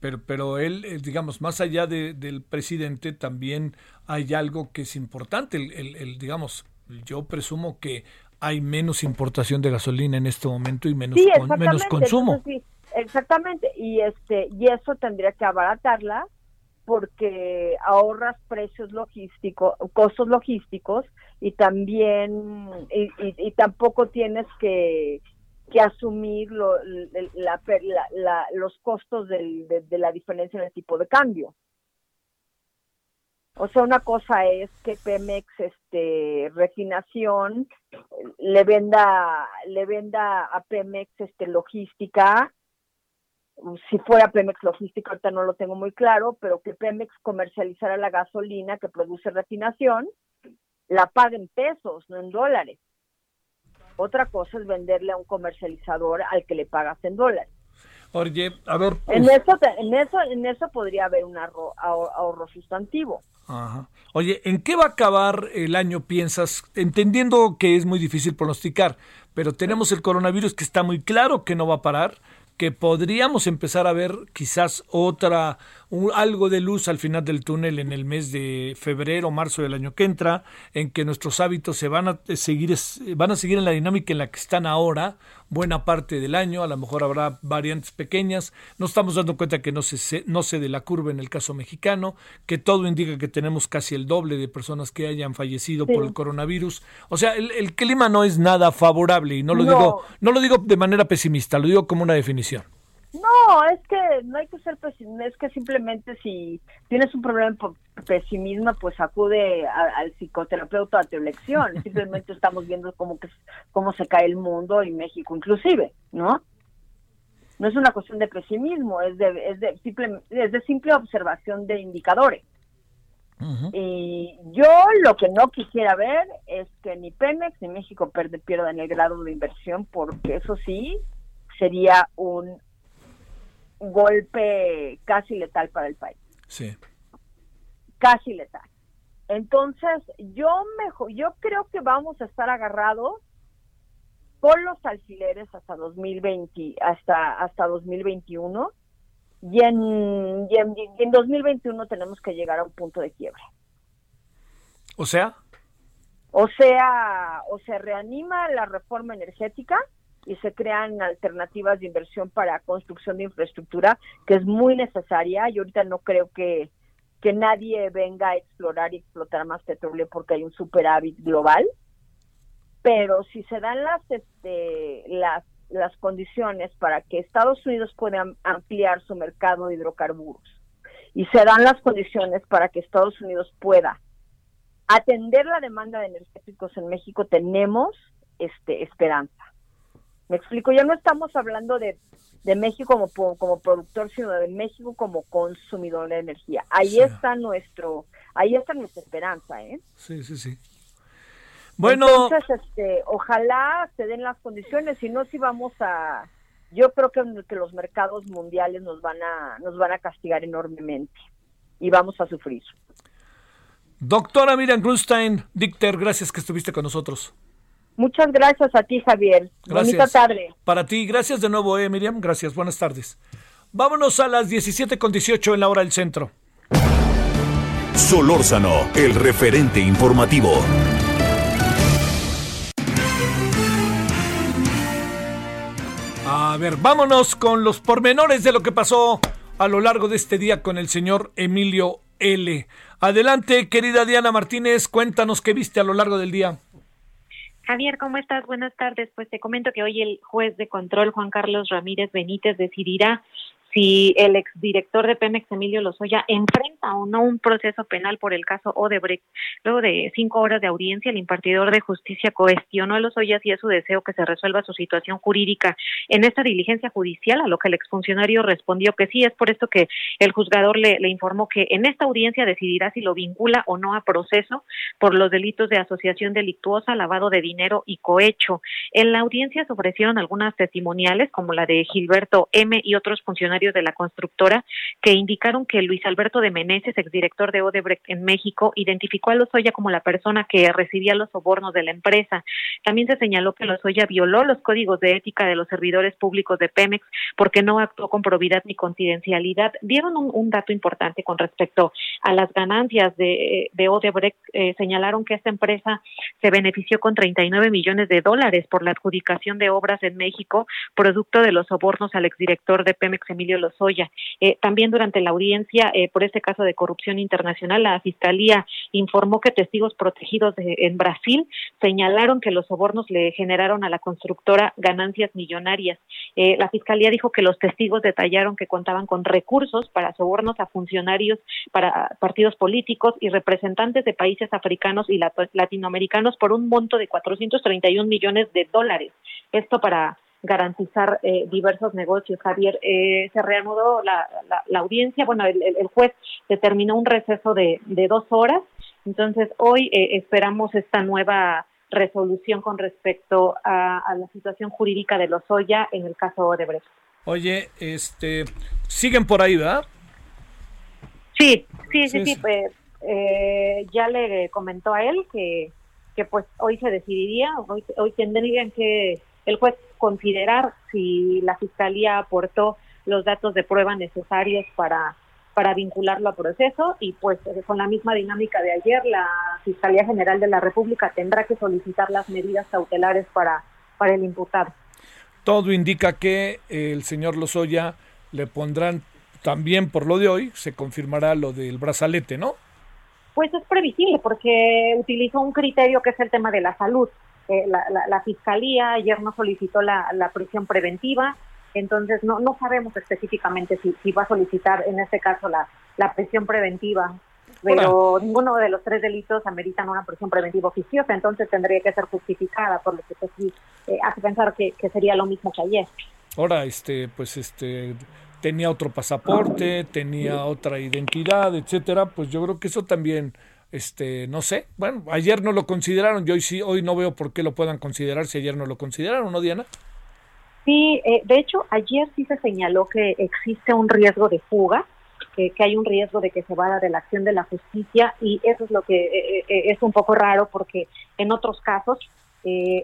Pero, pero él, eh, digamos, más allá del presidente, también hay algo que es importante. El, el, digamos, yo presumo que hay menos importación de gasolina en este momento y menos, menos consumo. sí, exactamente, y este y eso tendría que abaratarla porque ahorras precios logísticos, costos logísticos y también y, tampoco tienes que, que asumir lo, la, los costos del, de, la diferencia en el tipo de cambio. O sea, una cosa es que Pemex, este, refinación, le venda, le venda a Pemex, este, logística si fuera Pemex Logística, ahorita no lo tengo muy claro, pero que Pemex comercializara la gasolina que produce refinación, la paga en pesos, no en dólares. Otra cosa es venderle a un comercializador al que le pagas en dólares. Oye, a ver. En, eso, en, eso, en eso podría haber un ahorro, sustantivo. Ajá. Oye, ¿en qué va a acabar el año, piensas? Entendiendo que es muy difícil pronosticar, pero tenemos el coronavirus que está muy claro que no va a parar que podríamos empezar a ver quizás otra, algo de luz al final del túnel en el mes de febrero o marzo del año que entra, en que nuestros hábitos se van a seguir, van a seguir en la dinámica en la que están ahora, buena parte del año, a lo mejor habrá variantes pequeñas, no estamos dando cuenta que no se, no se de la curva en el caso mexicano, que todo indica que tenemos casi el doble de personas que hayan fallecido por el coronavirus, o sea, el, clima no es nada favorable y no lo digo, no lo digo de manera pesimista, lo digo como una definición. No, es que no hay que ser pesimista, es que simplemente si tienes un problema por pesimismo, pues acude al psicoterapeuta a tu elección. <laughs> Simplemente estamos viendo cómo, que, cómo se cae el mundo y México inclusive, ¿no? No es una cuestión de pesimismo, es de, es de, simple, es de simple observación de indicadores. Y yo lo que no quisiera ver es que ni Pemex ni México pierdan el grado de inversión, porque eso sí sería un golpe casi letal para el país. Sí. Casi letal. Entonces, yo mejor, yo creo que vamos a estar agarrados por los alfileres hasta 2020, hasta hasta 2021 y en, y en, y en 2021 tenemos que llegar a un punto de quiebre. O sea, o sea, o se reanima la reforma energética y se crean alternativas de inversión para construcción de infraestructura que es muy necesaria. y ahorita no creo que, que nadie venga a explorar y explotar más petróleo porque hay un superávit global. Pero si se dan las, este, las, las condiciones para que Estados Unidos pueda ampliar su mercado de hidrocarburos y se dan las condiciones para que Estados Unidos pueda atender la demanda de energéticos en México, tenemos este, esperanza. Me explico, ya no estamos hablando de, México como, como productor, sino de México como consumidor de energía. Ahí está nuestro, ahí está nuestra esperanza, ¿eh? Sí, sí, sí. Bueno, entonces, este, ojalá se den las condiciones, si no, si vamos a, yo creo que, que los mercados mundiales nos van a, nos van a castigar enormemente y vamos a sufrir. Doctora Miriam Grunstein, Dicter, gracias que estuviste con nosotros. Muchas gracias a ti, Javier. Gracias. Bonita tarde. Para ti, gracias de nuevo, eh, Miriam. Gracias, buenas tardes. Vámonos a las 17 con 18 en la hora del centro. Solórzano, el referente informativo. A ver, vámonos con los pormenores de lo que pasó a lo largo de este día con el señor Emilio L. Adelante, querida Diana Martínez, cuéntanos qué viste a lo largo del día. Javier, ¿cómo estás? Buenas tardes. Pues te comento que hoy el juez de control, Juan Carlos Ramírez Benítez, decidirá si el exdirector de Pemex, Emilio Lozoya, enfrenta o no un proceso penal por el caso Odebrecht. Luego de cinco horas de audiencia, el impartidor de justicia cuestionó a Lozoya si es su deseo que se resuelva su situación jurídica en esta diligencia judicial, a lo que el exfuncionario respondió que sí. Es por esto que el juzgador le, le informó que en esta audiencia decidirá si lo vincula o no a proceso por los delitos de asociación delictuosa, lavado de dinero y cohecho. En la audiencia se ofrecieron algunas testimoniales, como la de Gilberto M. y otros funcionarios de la constructora que indicaron que Luis Alberto de Meneses, exdirector de Odebrecht en México, identificó a Lozoya como la persona que recibía los sobornos de la empresa. También se señaló que Lozoya violó los códigos de ética de los servidores públicos de Pemex porque no actuó con probidad ni confidencialidad. Dieron un, dato importante con respecto a las ganancias de, de Odebrecht. Eh, señalaron que esta empresa se benefició con 39 millones de dólares por la adjudicación de obras en México, producto de los sobornos al exdirector de Pemex, Emilio Eh, también durante la audiencia eh, por este caso de corrupción internacional, la Fiscalía informó que testigos protegidos en Brasil señalaron que los sobornos le generaron a la constructora ganancias millonarias. Eh, la Fiscalía dijo que los testigos detallaron que contaban con recursos para sobornos a funcionarios, para partidos políticos y representantes de países africanos y latinoamericanos por un monto de 431 millones de dólares. Esto para garantizar eh, diversos negocios. Javier, eh, se reanudó la, la, audiencia, bueno, el, el, juez determinó un receso de, de dos horas, entonces hoy eh, esperamos esta nueva resolución con respecto a, a, la situación jurídica de Lozoya en el caso de Brecht. Oye, este, siguen por ahí, ¿verdad? Sí, sí, sí, sí, pues eh, ya le comentó a él que, que pues hoy se decidiría, hoy, hoy tendrían que el juez considerar si la fiscalía aportó los datos de prueba necesarios para para vincularlo a proceso y pues con la misma dinámica de ayer la Fiscalía General de la República tendrá que solicitar las medidas cautelares para para el imputado. Todo indica que el señor Lozoya le pondrán también por lo de hoy se confirmará lo del brazalete, ¿no? Pues es previsible porque utilizó un criterio que es el tema de la salud. Eh, la, fiscalía ayer no solicitó la, prisión preventiva, entonces no, no sabemos específicamente si, va a solicitar en este caso la, la prisión preventiva, pero ninguno de los tres delitos ameritan una prisión preventiva oficiosa, entonces tendría que ser justificada, por lo que pues, sí, eh, hace pensar que, que sería lo mismo que ayer. Ahora, este, pues este tenía otro pasaporte, tenía otra identidad, etcétera, pues yo creo que eso también este, no sé, bueno, ayer no lo consideraron, yo hoy sí, hoy no veo por qué lo puedan considerar si ayer no lo consideraron, ¿no, Diana? Sí, eh, de hecho, ayer sí se señaló que existe un riesgo de fuga, que, hay un riesgo de que se vaya de la acción de la justicia y eso es lo que eh, eh, es un poco raro porque en otros casos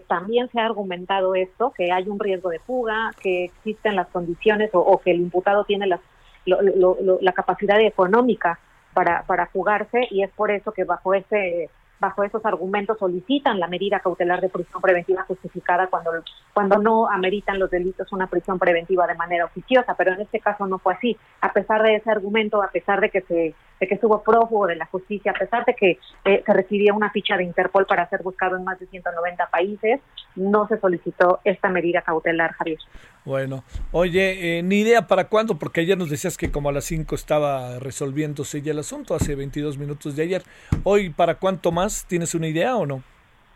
también se ha argumentado esto, que hay un riesgo de fuga, que existen las condiciones o, que el imputado tiene las, la capacidad económica para, para jugarse y es por eso que bajo ese bajo esos argumentos solicitan la medida cautelar de prisión preventiva justificada cuando, cuando no ameritan los delitos una prisión preventiva de manera oficiosa, pero en este caso no fue así. A pesar de ese argumento, a pesar de que se de que estuvo prófugo de la justicia, a pesar de que eh, se recibía una ficha de Interpol para ser buscado en más de 190 países, no se solicitó esta medida cautelar, Javier. Bueno, oye, eh, ni idea para cuándo, porque ayer nos decías que como a las 5 estaba resolviéndose ya el asunto, hace 22 minutos de ayer. Hoy, ¿para cuánto más? ¿Tienes una idea o no?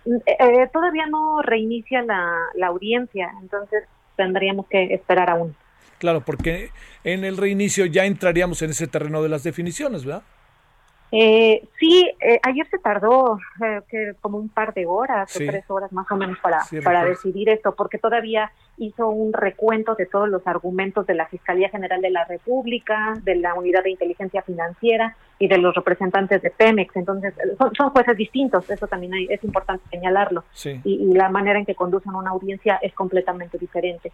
Mm, eh, todavía no reinicia la, la audiencia, entonces tendríamos que esperar aún. Claro, porque en el reinicio ya entraríamos en ese terreno de las definiciones, ¿verdad? Eh, sí, eh, ayer se tardó eh, que como un par de horas o tres horas más o menos para, para decidir esto, porque todavía hizo un recuento de todos los argumentos de la Fiscalía General de la República, de la Unidad de Inteligencia Financiera y de los representantes de Pemex. Entonces, son, jueces distintos, eso también es importante señalarlo. y, la manera en que conducen una audiencia es completamente diferente.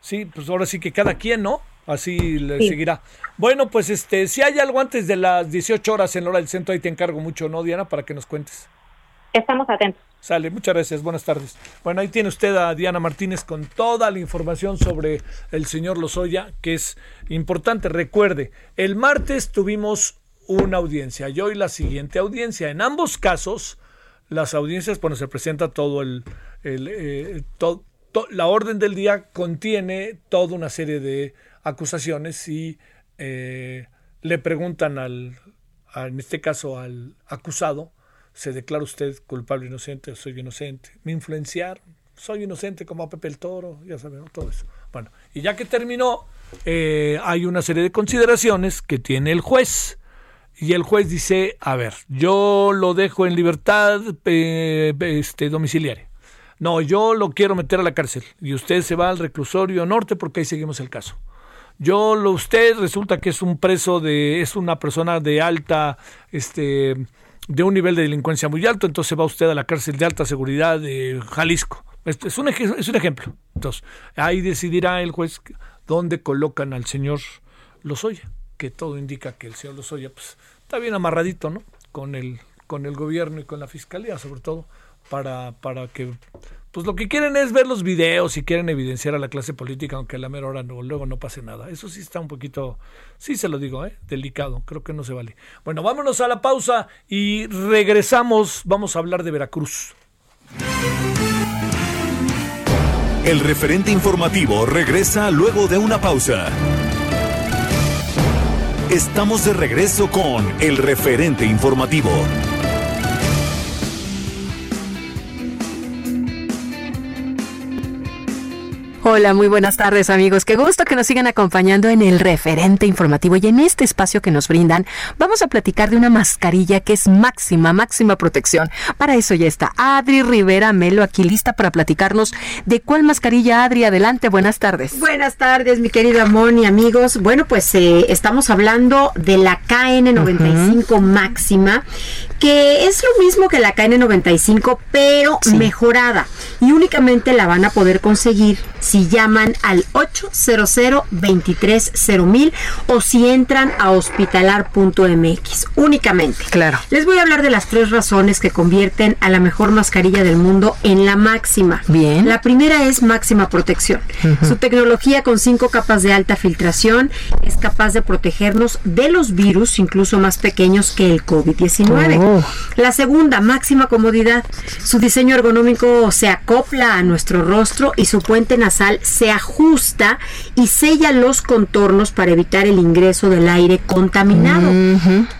Sí, pues ahora sí que cada quien, ¿no? Así le seguirá. Bueno, pues este, si hay algo antes de las 18 horas en la hora del centro, ahí te encargo mucho, ¿no, Diana? Para que nos cuentes. Estamos atentos. Sale, muchas gracias, buenas tardes. Bueno, ahí tiene usted a Diana Martínez con toda la información sobre el señor Lozoya, que es importante. Recuerde, el martes tuvimos una audiencia y hoy la siguiente audiencia. En ambos casos, las audiencias, bueno, se presenta todo el, el eh, todo, la orden del día contiene toda una serie de acusaciones y eh, le preguntan al, en este caso al acusado, ¿se declara usted culpable o inocente soy inocente? ¿Me influenciaron? Soy inocente como a Pepe el Toro, ya saben, todo eso. Bueno, y ya que terminó, eh, hay una serie de consideraciones que tiene el juez. Y el juez dice, a ver, yo lo dejo en libertad este, domiciliaria. No, yo lo quiero meter a la cárcel. Y usted se va al reclusorio norte porque ahí seguimos el caso. Yo, lo, usted resulta que es un preso de, es una persona de alta, este, de un nivel de delincuencia muy alto, entonces va usted a la cárcel de alta seguridad de Jalisco. Este es un, es un ejemplo. Entonces, ahí decidirá el juez dónde colocan al señor Lozoya, que todo indica que el señor Lozoya pues, está bien amarradito, ¿no? Con el, con el gobierno y con la fiscalía, sobre todo, para, para que pues lo que quieren es ver los videos y quieren evidenciar a la clase política, aunque a la mera hora no, luego no pase nada. Eso sí está un poquito, sí se lo digo, ¿eh? delicado, creo que no se vale. Bueno, vámonos a la pausa y regresamos, vamos a hablar de Veracruz. El referente informativo regresa luego de una pausa. Estamos de regreso con el referente informativo. Hola, muy buenas tardes amigos. Qué gusto que nos sigan acompañando en el referente informativo y en este espacio que nos brindan vamos a platicar de una mascarilla que es máxima, máxima protección. Para eso ya está Adri Rivera Melo aquí lista para platicarnos de cuál mascarilla. Adri, adelante, buenas tardes. Buenas tardes, mi querida Moni, amigos. Bueno, pues eh, estamos hablando de la KN95 máxima, que es lo mismo que la KN95, pero mejorada. Y únicamente la van a poder conseguir si llaman al 800 230 o si entran a hospitalar.mx únicamente. Claro. Les voy a hablar de las tres razones que convierten a la mejor mascarilla del mundo en la máxima. Bien. La primera es máxima protección. Su tecnología con cinco capas de alta filtración es capaz de protegernos de los virus, incluso más pequeños que el COVID-19. La segunda, máxima comodidad. Su diseño ergonómico se acopla a nuestro rostro y su puente nasal se ajusta y sella los contornos para evitar el ingreso del aire contaminado.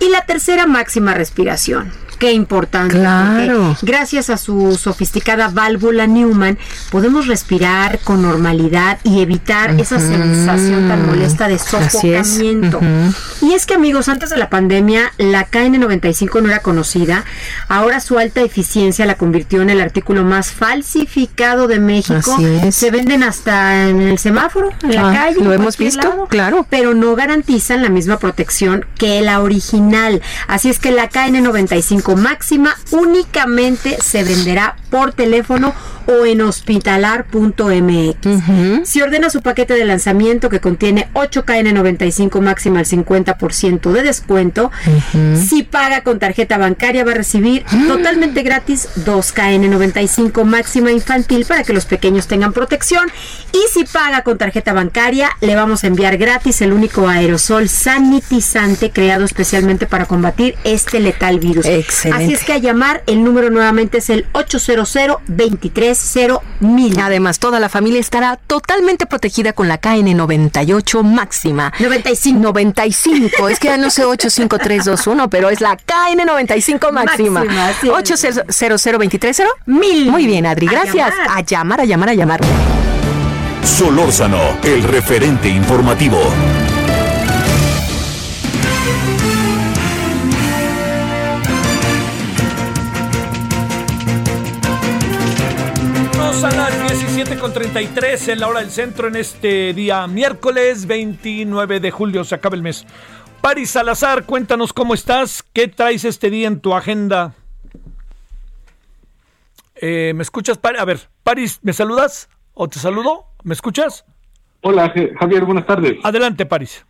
Y la tercera máxima respiración qué importante. Claro. Gracias a su sofisticada válvula Newman podemos respirar con normalidad y evitar esa sensación tan molesta de sofocamiento. Y es que amigos, antes de la pandemia la KN95 no era conocida. Ahora su alta eficiencia la convirtió en el artículo más falsificado de México. Se venden hasta en el semáforo, en la ah, calle. Lo hemos visto, claro. Pero no garantizan la misma protección que la original. Así es que la KN95 máxima únicamente se venderá por teléfono o en hospitalar.mx. Si ordena su paquete de lanzamiento que contiene 8KN95 máxima al 50% de descuento, si paga con tarjeta bancaria va a recibir totalmente gratis 2KN95 máxima infantil para que los pequeños tengan protección. Y si paga con tarjeta bancaria le vamos a enviar gratis el único aerosol sanitizante creado especialmente para combatir este letal virus. Así es que a llamar el número nuevamente es el 800 23 3000. Además, toda la familia estará totalmente protegida con la KN98 máxima. 95. 95. es que ya no sé 8532, pero es la KN95 máxima. máxima mil. Muy bien, Adri, gracias. A llamar, a llamar, a llamar. A llamar. Solórzano, el referente informativo. 7.33 en la hora del centro en este día miércoles 29 de julio, se acaba el mes. Paris Salazar, cuéntanos cómo estás, qué traes este día en tu agenda. Eh, ¿Me escuchas? A ver, Paris, ¿me saludas? ¿O te saludo? ¿Me escuchas? Hola, Javier, buenas tardes. Adelante, Paris.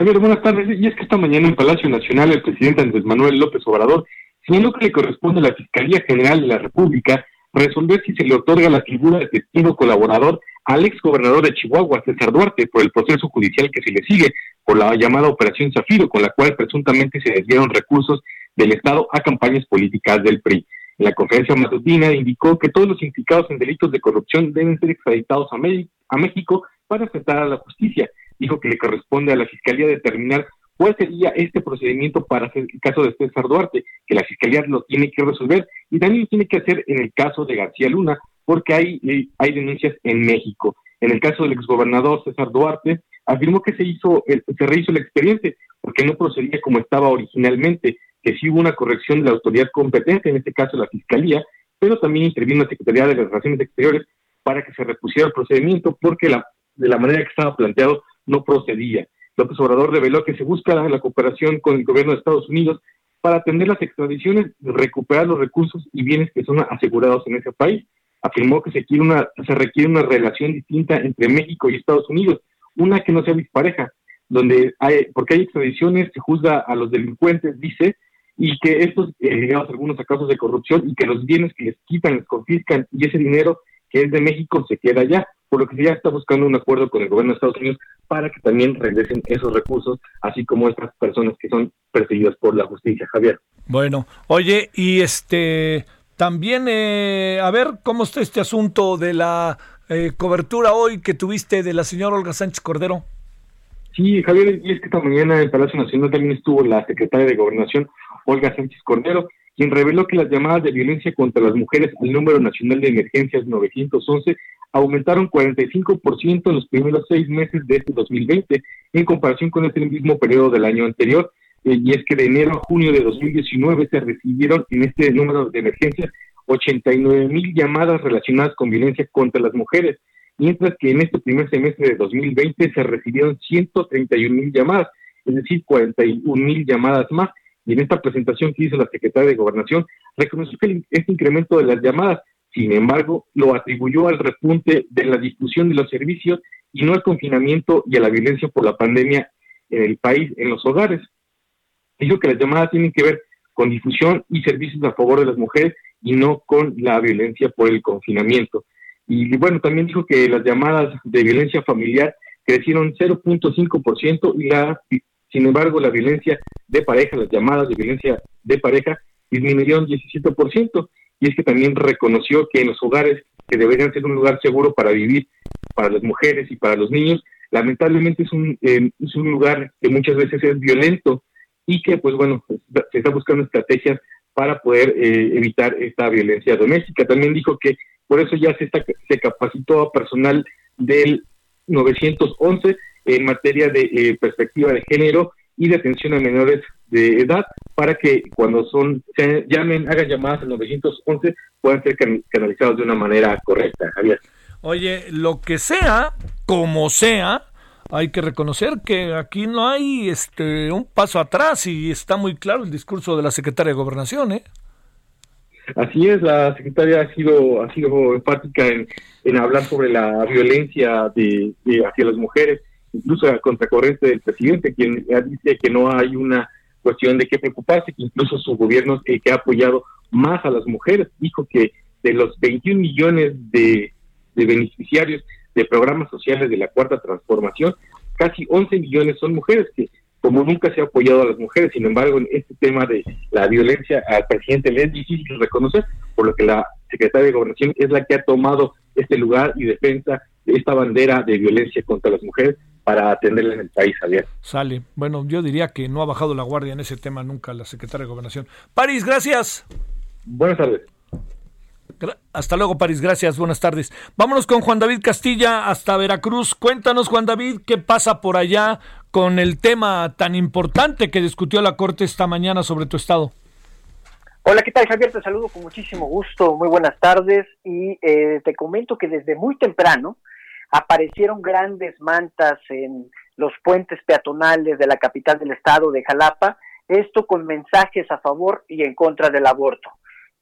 Javier, buenas tardes. Y es que esta mañana en Palacio Nacional el presidente Andrés Manuel López Obrador señaló que le corresponde a la Fiscalía General de la República resolver si se le otorga la figura de testigo colaborador al ex gobernador de Chihuahua, César Duarte, por el proceso judicial que se le sigue por la llamada Operación Zafiro, con la cual presuntamente se desviaron recursos del Estado a campañas políticas del PRI. La conferencia matutina indicó que todos los implicados en delitos de corrupción deben ser extraditados a, a México para enfrentar a la justicia. dijo que le corresponde a la Fiscalía determinar cuál sería este procedimiento para el caso de César Duarte, que la Fiscalía lo tiene que resolver y también lo tiene que hacer en el caso de García Luna, porque hay, eh, hay denuncias en México. En el caso del exgobernador César Duarte, afirmó que se hizo, se rehizo el expediente porque no procedía como estaba originalmente, que sí hubo una corrección de la autoridad competente, en este caso la Fiscalía, pero también intervino la Secretaría de Relaciones Exteriores para que se repusiera el procedimiento porque la, de la manera que estaba planteado no procedía. López Obrador reveló que se busca la cooperación con el gobierno de Estados Unidos para atender las extradiciones, recuperar los recursos y bienes que son asegurados en ese país. Afirmó que se, quiere una, se requiere una relación distinta entre México y Estados Unidos, una que no sea dispareja, donde hay, porque hay extradiciones, se juzga a los delincuentes, dice, y que estos, eh, algunos a casos de corrupción y que los bienes que les quitan, les confiscan y ese dinero que es de México se queda allá, por lo que ya está buscando un acuerdo con el gobierno de Estados Unidos para que también regresen esos recursos, así como estas personas que son perseguidas por la justicia, Javier. Bueno, oye, y este también, eh, a ver, ¿cómo está este asunto de la eh, cobertura hoy que tuviste de la señora Olga Sánchez Cordero? Sí, Javier, y es que esta mañana en Palacio Nacional también estuvo la secretaria de Gobernación, Olga Sánchez Cordero, quien reveló que las llamadas de violencia contra las mujeres al número nacional de emergencias 911 aumentaron 45% en los primeros seis meses de este 2020 en comparación con este mismo periodo del año anterior. Eh, y es que de enero a junio de 2019 se recibieron en este número de emergencias 89 mil llamadas relacionadas con violencia contra las mujeres, mientras que en este primer semestre de 2020 se recibieron 131 mil llamadas, es decir, 41 mil llamadas más. Y en esta presentación que hizo la secretaria de Gobernación, reconoció que este incremento de las llamadas, sin embargo, lo atribuyó al repunte de la difusión de los servicios y no al confinamiento y a la violencia por la pandemia en el país, en los hogares. Dijo que las llamadas tienen que ver con difusión y servicios a favor de las mujeres y no con la violencia por el confinamiento. Y bueno, también dijo que las llamadas de violencia familiar crecieron 0.5% y la, sin embargo, la violencia de pareja, las llamadas de violencia de pareja disminuyeron 17%. Y es que también reconoció que en los hogares que deberían ser un lugar seguro para vivir para las mujeres y para los niños, lamentablemente es un, eh, es un lugar que muchas veces es violento y que, pues bueno, se está buscando estrategias para poder eh, evitar esta violencia doméstica. También dijo que por eso ya se, está, se capacitó a personal del 911 en materia de eh, perspectiva de género y de atención a menores de edad para que cuando son se llamen, hagan llamadas al 911 puedan ser canalizados de una manera correcta, Javier. Oye, lo que sea, como sea, hay que reconocer que aquí no hay este un paso atrás y está muy claro el discurso de la secretaria de Gobernación, ¿eh? Así es, la secretaria ha sido ha sido enfática en, en hablar sobre la violencia de, hacia las mujeres, incluso a contracorriente del presidente, quien dice que no hay una cuestión de qué preocuparse, que incluso su gobierno que ha apoyado más a las mujeres, dijo que de los 21 millones de, de beneficiarios de programas sociales de la Cuarta Transformación, casi 11 millones son mujeres, que como nunca se ha apoyado a las mujeres, sin embargo, en este tema de la violencia al presidente le es difícil reconocer, por lo que la secretaria de Gobernación es la que ha tomado este lugar y defensa de esta bandera de violencia contra las mujeres para atenderla en el país, Javier. Sale. Bueno, yo diría que no ha bajado la guardia en ese tema nunca la secretaria de Gobernación. París, gracias. Buenas tardes. Hasta luego, París. Gracias. Buenas tardes. Vámonos con Juan David Castilla hasta Veracruz. Cuéntanos, Juan David, qué pasa por allá con el tema tan importante que discutió la Corte esta mañana sobre tu estado. Hola, ¿qué tal, Javier? Te saludo con muchísimo gusto. Muy buenas tardes. Y eh, te comento que desde muy temprano aparecieron grandes mantas en los puentes peatonales de la capital del estado de Jalapa. Esto con mensajes a favor y en contra del aborto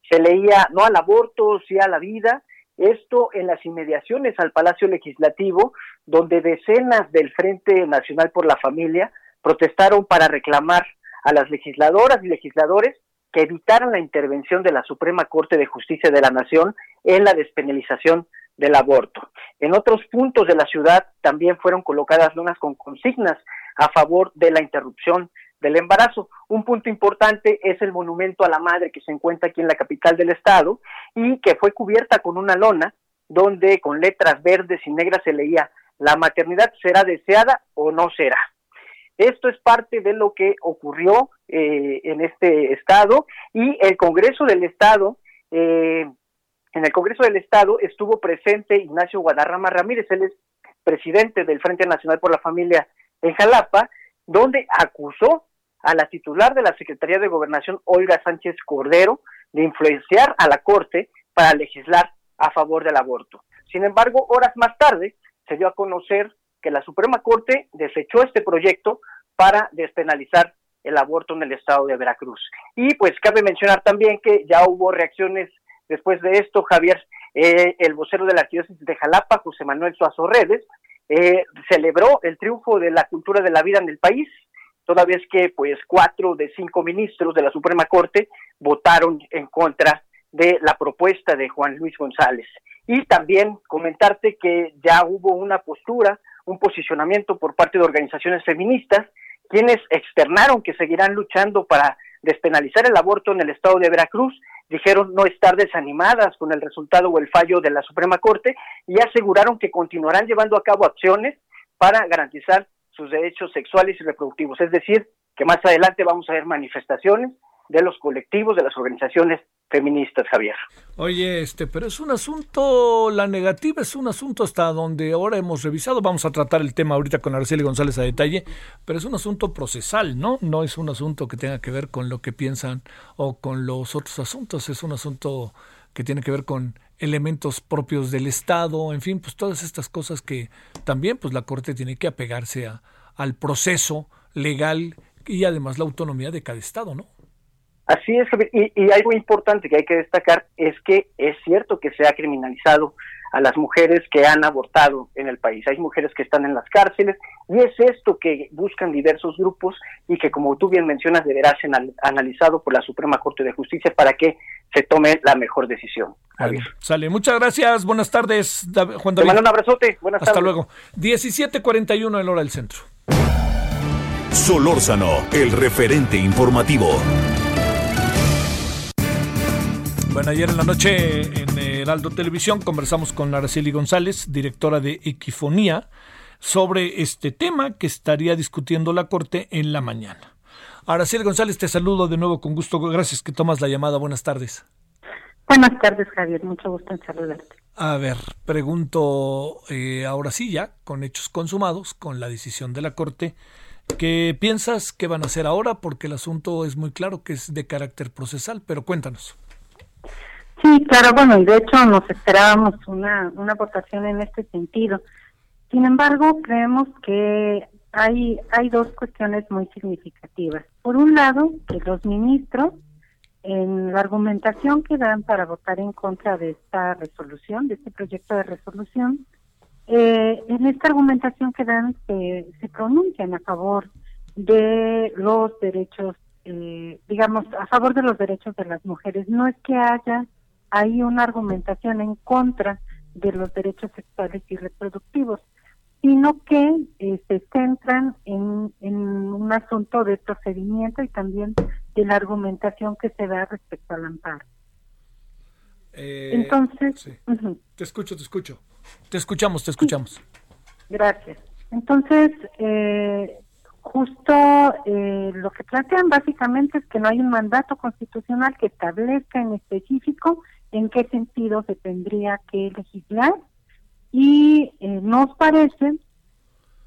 se leía no al aborto, sí a la vida, esto en las inmediaciones al Palacio Legislativo, donde decenas del Frente Nacional por la Familia protestaron para reclamar a las legisladoras y legisladores que evitaran la intervención de la Suprema Corte de Justicia de la Nación en la despenalización del aborto. En otros puntos de la ciudad también fueron colocadas lonas con consignas a favor de la interrupción del embarazo. Un punto importante es el monumento a la madre que se encuentra aquí en la capital del estado y que fue cubierta con una lona donde con letras verdes y negras se leía la maternidad será deseada o no será. Esto es parte de lo que ocurrió eh, en este estado y el Congreso del Estado, eh, en el Congreso del Estado estuvo presente Ignacio Guadarrama Ramírez, él es presidente del Frente Nacional por la Familia en Jalapa, donde acusó a la titular de la Secretaría de Gobernación, Olga Sánchez Cordero, de influenciar a la Corte para legislar a favor del aborto. Sin embargo, horas más tarde se dio a conocer que la Suprema Corte desechó este proyecto para despenalizar el aborto en el estado de Veracruz. Y pues cabe mencionar también que ya hubo reacciones después de esto, Javier, eh, el vocero de la arquidiócesis de Jalapa, José Manuel Suazo Redes, eh, celebró el triunfo de la cultura de la vida en el país, toda vez que pues cuatro de cinco ministros de la Suprema Corte votaron en contra de la propuesta de Juan Luis González. Y también comentarte que ya hubo una postura, un posicionamiento por parte de organizaciones feministas, quienes externaron que seguirán luchando para despenalizar el aborto en el estado de Veracruz, dijeron no estar desanimadas con el resultado o el fallo de la Suprema Corte y aseguraron que continuarán llevando a cabo acciones para garantizar sus derechos sexuales y reproductivos. Es decir, que más adelante vamos a ver manifestaciones de los colectivos, de las organizaciones feministas, Javier. Oye, este, pero es un asunto, la negativa es un asunto hasta donde ahora hemos revisado, vamos a tratar el tema ahorita con Araceli González a detalle, pero es un asunto procesal, ¿no? No es un asunto que tenga que ver con lo que piensan o con los otros asuntos, es un asunto que tiene que ver con elementos propios del Estado, en fin, pues todas estas cosas que también pues la Corte tiene que apegarse a, al proceso legal y además la autonomía de cada Estado, ¿no? Así es, y, y, algo importante que hay que destacar es que es cierto que se ha criminalizado a las mujeres que han abortado en el país. Hay mujeres que están en las cárceles y es esto que buscan diversos grupos y que, como tú bien mencionas, deberá ser analizado por la Suprema Corte de Justicia para que se tome la mejor decisión. sale, muchas gracias, buenas tardes, Juan David. Te mando un abrazote, buenas Hasta luego. 17.41 en hora del centro. Solórzano, el referente informativo. Bueno, ayer en la noche en Heraldo Televisión conversamos con Araceli González, directora de Equifonía, sobre este tema que estaría discutiendo la Corte en la mañana. Araceli González, te saludo de nuevo con gusto. Gracias que tomas la llamada. Buenas tardes. Buenas tardes, Javier. Mucho gusto en saludarte. A ver, pregunto eh, ahora sí ya, con hechos consumados, con la decisión de la Corte, ¿qué piensas que van a hacer ahora? Porque el asunto es muy claro que es de carácter procesal, pero cuéntanos. Sí, claro, bueno, y de hecho nos esperábamos una, una votación en este sentido. Sin embargo, creemos que hay, hay dos cuestiones muy significativas. Por un lado, que los ministros, en la argumentación que dan para votar en contra de esta resolución, de este proyecto de resolución, eh, en esta argumentación que dan se, se pronuncian a favor de los derechos, eh, digamos, a favor de los derechos de las mujeres. No es que haya hay una argumentación en contra de los derechos sexuales y reproductivos, sino que eh, se centran en, un asunto de procedimiento y también de la argumentación que se da respecto al amparo. Eh, Entonces, te escucho, te escucho. Te escuchamos, te escuchamos. Gracias. Entonces, eh, justo lo que plantean básicamente es que no hay un mandato constitucional que establezca en específico en qué sentido se tendría que legislar. Y eh, nos parece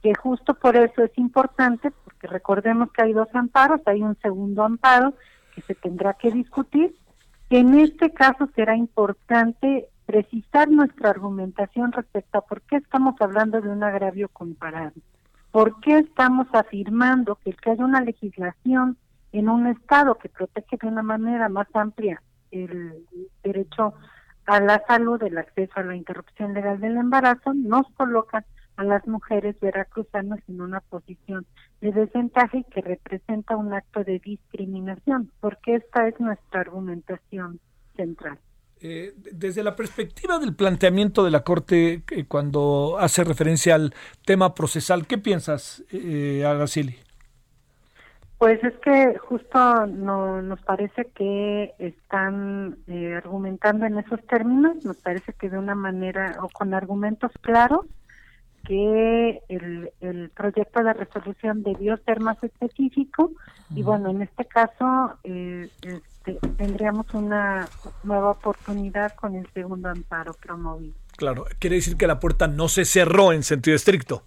que justo por eso es importante, porque recordemos que hay dos amparos, hay un segundo amparo que se tendrá que discutir, que en este caso será importante precisar nuestra argumentación respecto a por qué estamos hablando de un agravio comparado, por qué estamos afirmando que el que haya una legislación en un Estado que protege de una manera más amplia el derecho a la salud, el acceso a la interrupción legal del embarazo, nos coloca a las mujeres veracruzanas en una posición de desventaja que representa un acto de discriminación, porque esta es nuestra argumentación central. Eh, desde la perspectiva del planteamiento de la Corte, eh, cuando hace referencia al tema procesal, ¿qué piensas, eh, Araceli? Pues es que justo no, nos parece que están eh, argumentando en esos términos, nos parece que de una manera o con argumentos claros que el, el proyecto de resolución debió ser más específico y bueno, en este caso eh, este, tendríamos una nueva oportunidad con el segundo amparo promovido. Claro, quiere decir que la puerta no se cerró en sentido estricto.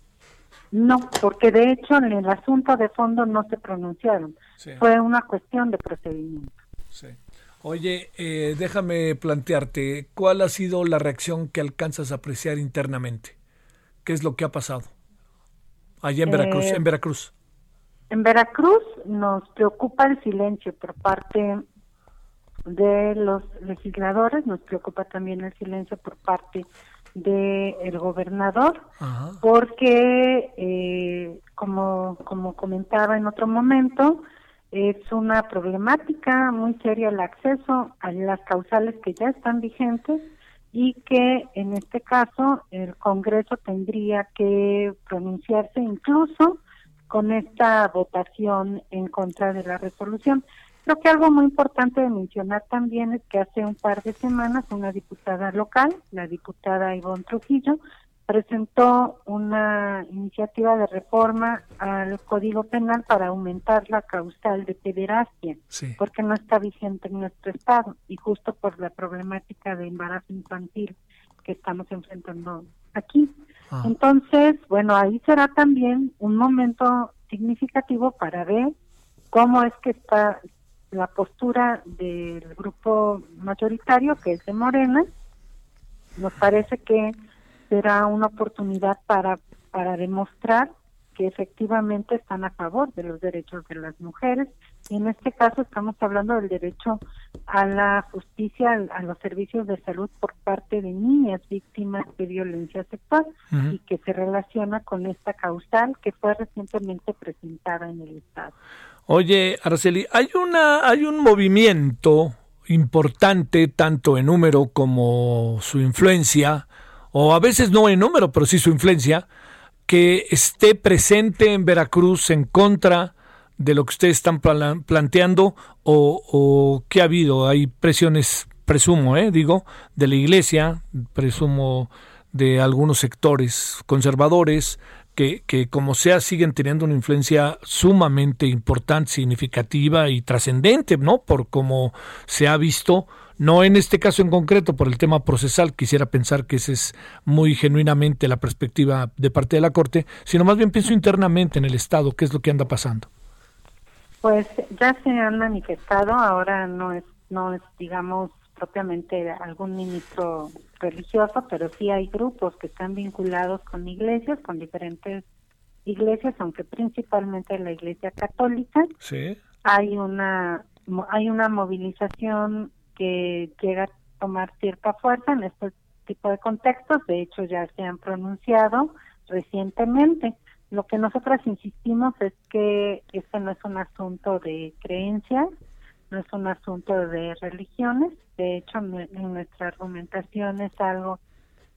No, porque de hecho en el asunto de fondo no se pronunciaron. Fue una cuestión de procedimiento. Sí. Oye, eh, déjame plantearte, ¿cuál ha sido la reacción que alcanzas a apreciar internamente? ¿Qué es lo que ha pasado allá en Veracruz? Eh, en Veracruz. En Veracruz nos preocupa el silencio por parte de los legisladores, nos preocupa también el silencio por parte del el gobernador, porque eh, como, como comentaba en otro momento, es una problemática muy seria el acceso a las causales que ya están vigentes y que en este caso el Congreso tendría que pronunciarse incluso con esta votación en contra de la resolución. Creo que algo muy importante de mencionar también es que hace un par de semanas una diputada local, la diputada Ivonne Trujillo, presentó una iniciativa de reforma al Código Penal para aumentar la causal de pederastia, porque no está vigente en nuestro estado y justo por la problemática de embarazo infantil que estamos enfrentando aquí. Ah. Entonces, bueno, ahí será también un momento significativo para ver cómo es que está la postura del grupo mayoritario, que es de Morena. Nos parece que será una oportunidad para, para demostrar que efectivamente están a favor de los derechos de las mujeres en este caso estamos hablando del derecho a la justicia, a los servicios de salud por parte de niñas víctimas de violencia sexual y que se relaciona con esta causal que fue recientemente presentada en el Estado. Oye, Araceli, hay una hay un movimiento importante tanto en número como su influencia o a veces no en número, pero sí su influencia, que esté presente en Veracruz en contra de lo que ustedes están planteando o, qué ha habido. Hay presiones, presumo, eh, digo, de la iglesia, presumo de algunos sectores conservadores, que, que, como sea siguen teniendo una influencia sumamente importante, significativa y trascendente, ¿no? Por como se ha visto no en este caso en concreto por el tema procesal, quisiera pensar que esa es muy genuinamente la perspectiva de parte de la Corte, sino más bien pienso internamente en el Estado, qué es lo que anda pasando. Pues ya se han manifestado, ahora no es, no es digamos, propiamente algún ministro religioso, pero sí hay grupos que están vinculados con iglesias, con diferentes iglesias, aunque principalmente la iglesia católica. Sí. Hay una hay una movilización que llega a tomar cierta fuerza en este tipo de contextos, de hecho ya se han pronunciado recientemente. Lo que nosotras insistimos es que este no es un asunto de creencias, no es un asunto de religiones, de hecho en, nuestra argumentación es algo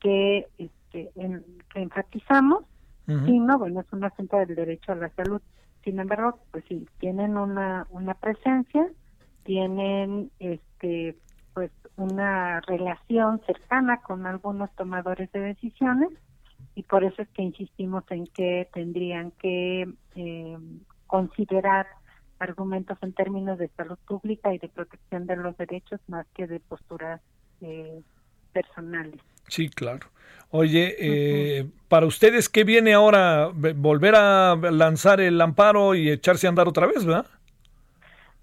que, este, que enfatizamos, sino bueno, es un asunto del derecho a la salud. Sin embargo, pues sí, tienen una, una presencia, tienen este pues una relación cercana con algunos tomadores de decisiones y por eso es que insistimos en que tendrían que eh, considerar argumentos en términos de salud pública y de protección de los derechos más que de posturas eh, personales. Sí, claro. Oye, eh, para ustedes, ¿qué viene ahora? ¿Volver a lanzar el amparo y echarse a andar otra vez, verdad?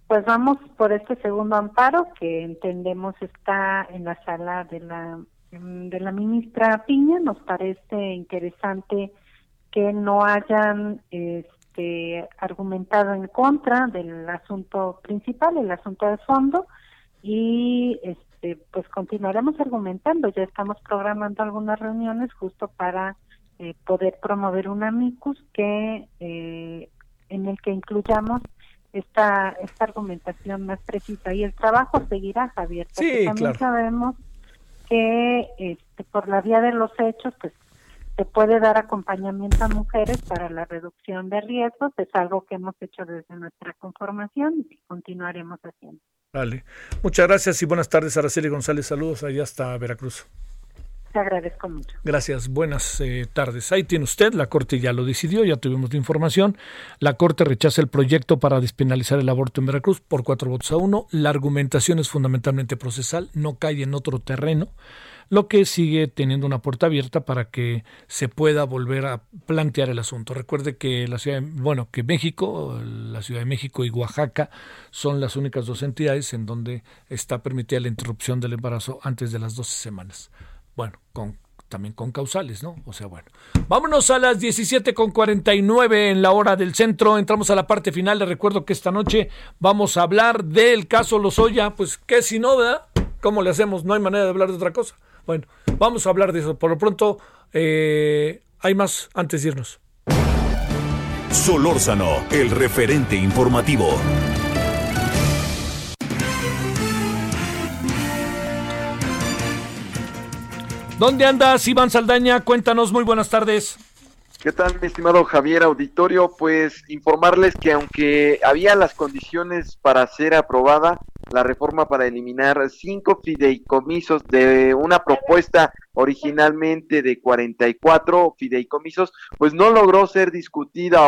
Pues vamos por este segundo amparo que entendemos está en la sala de la de la ministra Piña. Nos parece interesante que no hayan este, argumentado en contra del asunto principal, el asunto de fondo, y este, pues continuaremos argumentando. Ya estamos programando algunas reuniones justo para eh, poder promover un amicus que eh, en el que incluyamos esta, esta argumentación más precisa. Y el trabajo seguirá, Javier, porque también sabemos que este, por la vía de los hechos, pues se puede dar acompañamiento a mujeres para la reducción de riesgos. Es algo que hemos hecho desde nuestra conformación y continuaremos haciendo. Vale. Muchas gracias y buenas tardes, Araceli González. Saludos allá hasta Veracruz. Agradezco mucho. Gracias, buenas eh, tardes. Ahí tiene usted, la Corte ya lo decidió, ya tuvimos la información. La Corte rechaza el proyecto para despenalizar el aborto en Veracruz por cuatro votos a uno. La argumentación es fundamentalmente procesal, no cae en otro terreno lo que sigue teniendo una puerta abierta para que se pueda volver a plantear el asunto. Recuerde que la ciudad, bueno, que México, la Ciudad de México y Oaxaca son las únicas dos entidades en donde está permitida la interrupción del embarazo antes de las 12 semanas. Bueno, con también con causales, ¿no? O sea, bueno. Vámonos a las 17 con 49 en la hora del centro. Entramos a la parte final. Les recuerdo que esta noche vamos a hablar del caso Lozoya. Pues, ¿qué si no, verdad? ¿Cómo le hacemos? No hay manera de hablar de otra cosa. Bueno, vamos a hablar de eso. Por lo pronto, eh, hay más antes de irnos. Solórzano, el referente informativo. ¿Dónde andas, Iván Saldaña? Cuéntanos, muy buenas tardes. ¿Qué tal, mi estimado Javier Auditorio? Pues informarles que aunque había las condiciones para ser aprobada, la reforma para eliminar cinco fideicomisos de una propuesta originalmente de 44 fideicomisos, pues no logró ser discutida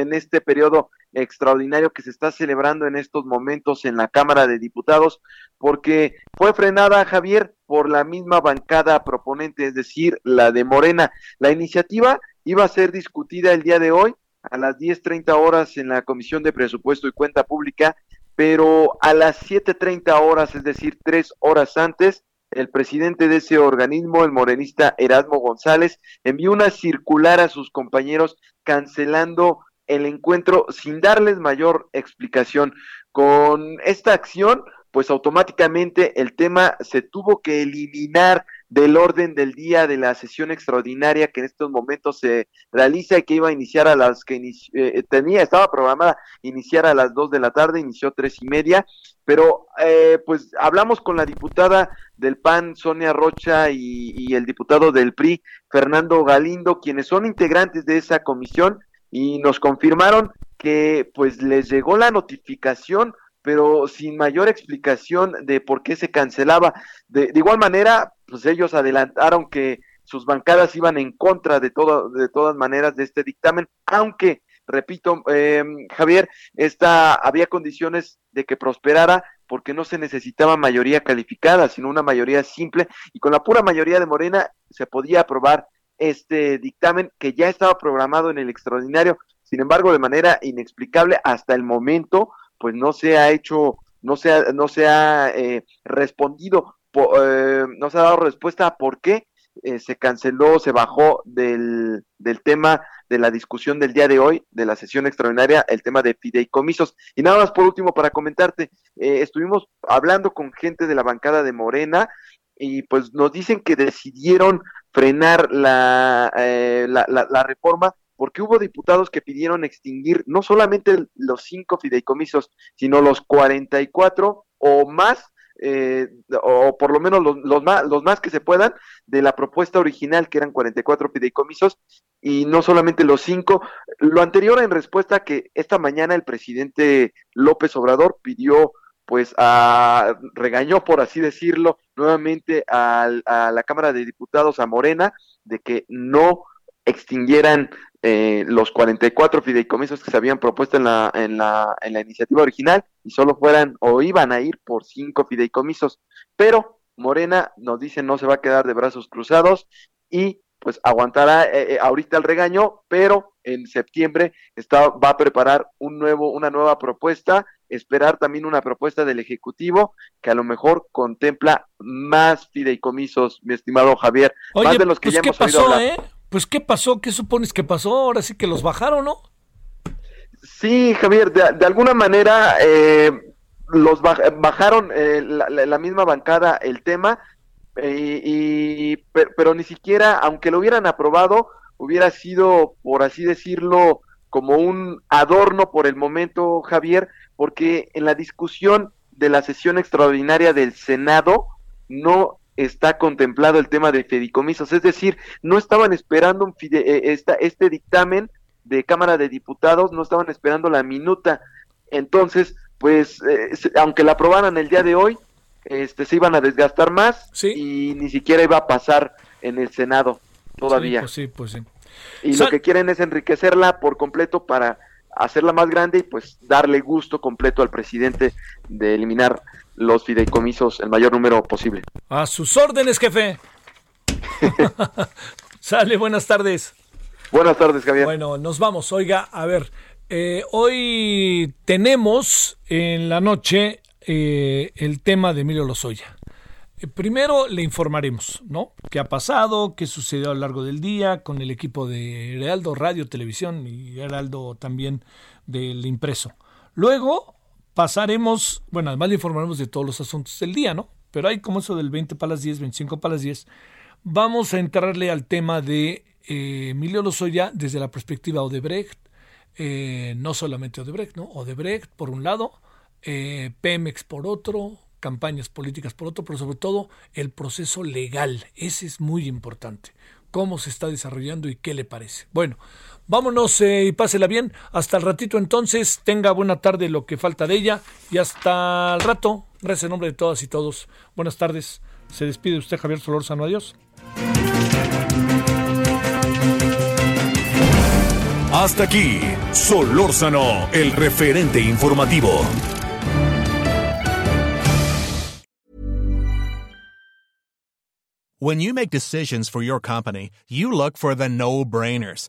en este periodo extraordinario que se está celebrando en estos momentos en la Cámara de Diputados, porque fue frenada, Javier, por la misma bancada proponente, es decir, la de Morena. La iniciativa iba a ser discutida el día de hoy a las 10.30 horas en la Comisión de Presupuesto y Cuenta Pública pero a las 7.30 horas, es decir, tres horas antes, el presidente de ese organismo, el morenista Erasmo González, envió una circular a sus compañeros cancelando el encuentro sin darles mayor explicación. Con esta acción, pues automáticamente el tema se tuvo que eliminar del orden del día de la sesión extraordinaria que en estos momentos se realiza y que iba a iniciar a las que eh, tenía, estaba programada iniciar a las dos de la tarde, inició tres y media, pero eh, pues hablamos con la diputada del PAN, Sonia Rocha, y el diputado del PRI, Fernando Galindo, quienes son integrantes de esa comisión, y nos confirmaron que pues les llegó la notificación pero sin mayor explicación de por qué se cancelaba. De, igual manera, pues ellos adelantaron que sus bancadas iban en contra de todo, de todas maneras de este dictamen, aunque, repito, eh, Javier, esta había condiciones de que prosperara porque no se necesitaba mayoría calificada, sino una mayoría simple, y con la pura mayoría de Morena se podía aprobar este dictamen que ya estaba programado en el extraordinario, sin embargo, de manera inexplicable hasta el momento, pues no se ha hecho, no se ha, no se ha eh, respondido, eh, no se ha dado respuesta a por qué eh, se canceló, se bajó del, del tema de la discusión del día de hoy, de la sesión extraordinaria, el tema de fideicomisos. Y nada más por último, para comentarte, eh, estuvimos hablando con gente de la bancada de Morena y pues nos dicen que decidieron frenar la, eh, la, la, la reforma porque hubo diputados que pidieron extinguir no solamente los cinco fideicomisos, sino los 44 o más, eh, o por lo menos los, más, los más que se puedan, de la propuesta original, que eran 44 fideicomisos, y no solamente los cinco. Lo anterior en respuesta a que esta mañana el presidente López Obrador pidió pues a, regañó, por así decirlo, nuevamente a la Cámara de Diputados, a Morena, de que no extinguieran eh, los 44 fideicomisos que se habían propuesto en la, en, la, en la iniciativa original y solo fueran o iban a ir por cinco fideicomisos. Pero Morena nos dice no se va a quedar de brazos cruzados y pues aguantará eh, eh, ahorita el regaño, pero en septiembre está, va a preparar un nuevo, una nueva propuesta, esperar también una propuesta del Ejecutivo que a lo mejor contempla más fideicomisos, mi estimado Javier, Oye, más de los que pues, ya ¿qué hemos pasó, oído hablar. eh? Pues, ¿qué pasó? ¿Qué supones que pasó? Ahora sí que los bajaron, ¿no? Sí, Javier, de, alguna manera eh, los baj bajaron eh, la, misma bancada el tema, eh, y, pero, ni siquiera, aunque lo hubieran aprobado, hubiera sido, por así decirlo, como un adorno por el momento, Javier, porque en la discusión de la sesión extraordinaria del Senado no está contemplado el tema de fideicomisos, es decir, no estaban esperando un fide eh, esta, este dictamen de Cámara de Diputados, no estaban esperando la minuta, entonces, pues, eh, aunque la aprobaran el día de hoy, este, se iban a desgastar más y ni siquiera iba a pasar en el Senado todavía. Sí, pues sí, pues Y lo que quieren es enriquecerla por completo para hacerla más grande y pues darle gusto completo al presidente de eliminar los fideicomisos el mayor número posible. A sus órdenes, jefe. <laughs> Sale, buenas tardes. Buenas tardes, Javier. Bueno, nos vamos. Oiga, a ver, eh, hoy tenemos en la noche eh, el tema de Emilio Lozoya. Eh, primero le informaremos, ¿no? ¿Qué ha pasado? ¿Qué sucedió a lo largo del día con el equipo de Heraldo Radio, Televisión y Heraldo también del impreso? Luego pasaremos, bueno, además le informaremos de todos los asuntos del día, ¿no? Pero hay como eso del 20 para las 10, 25 para las 10. Vamos a entrarle al tema de Emilio Lozoya desde la perspectiva Odebrecht, eh, no solamente Odebrecht, ¿no? Odebrecht por un lado, eh, Pemex por otro, campañas políticas por otro, pero sobre todo el proceso legal. Ese es muy importante. Cómo se está desarrollando y qué le parece. Bueno, vámonos eh, y pásela bien. Hasta el ratito entonces. Tenga buena tarde lo que falta de ella. Y hasta el rato. Gracias en nombre de todas y todos. Buenas tardes. Se despide usted, Javier Solórzano. Adiós. Hasta aquí, Solórzano, el referente informativo. When you make decisions for your company, you look for the no-brainers.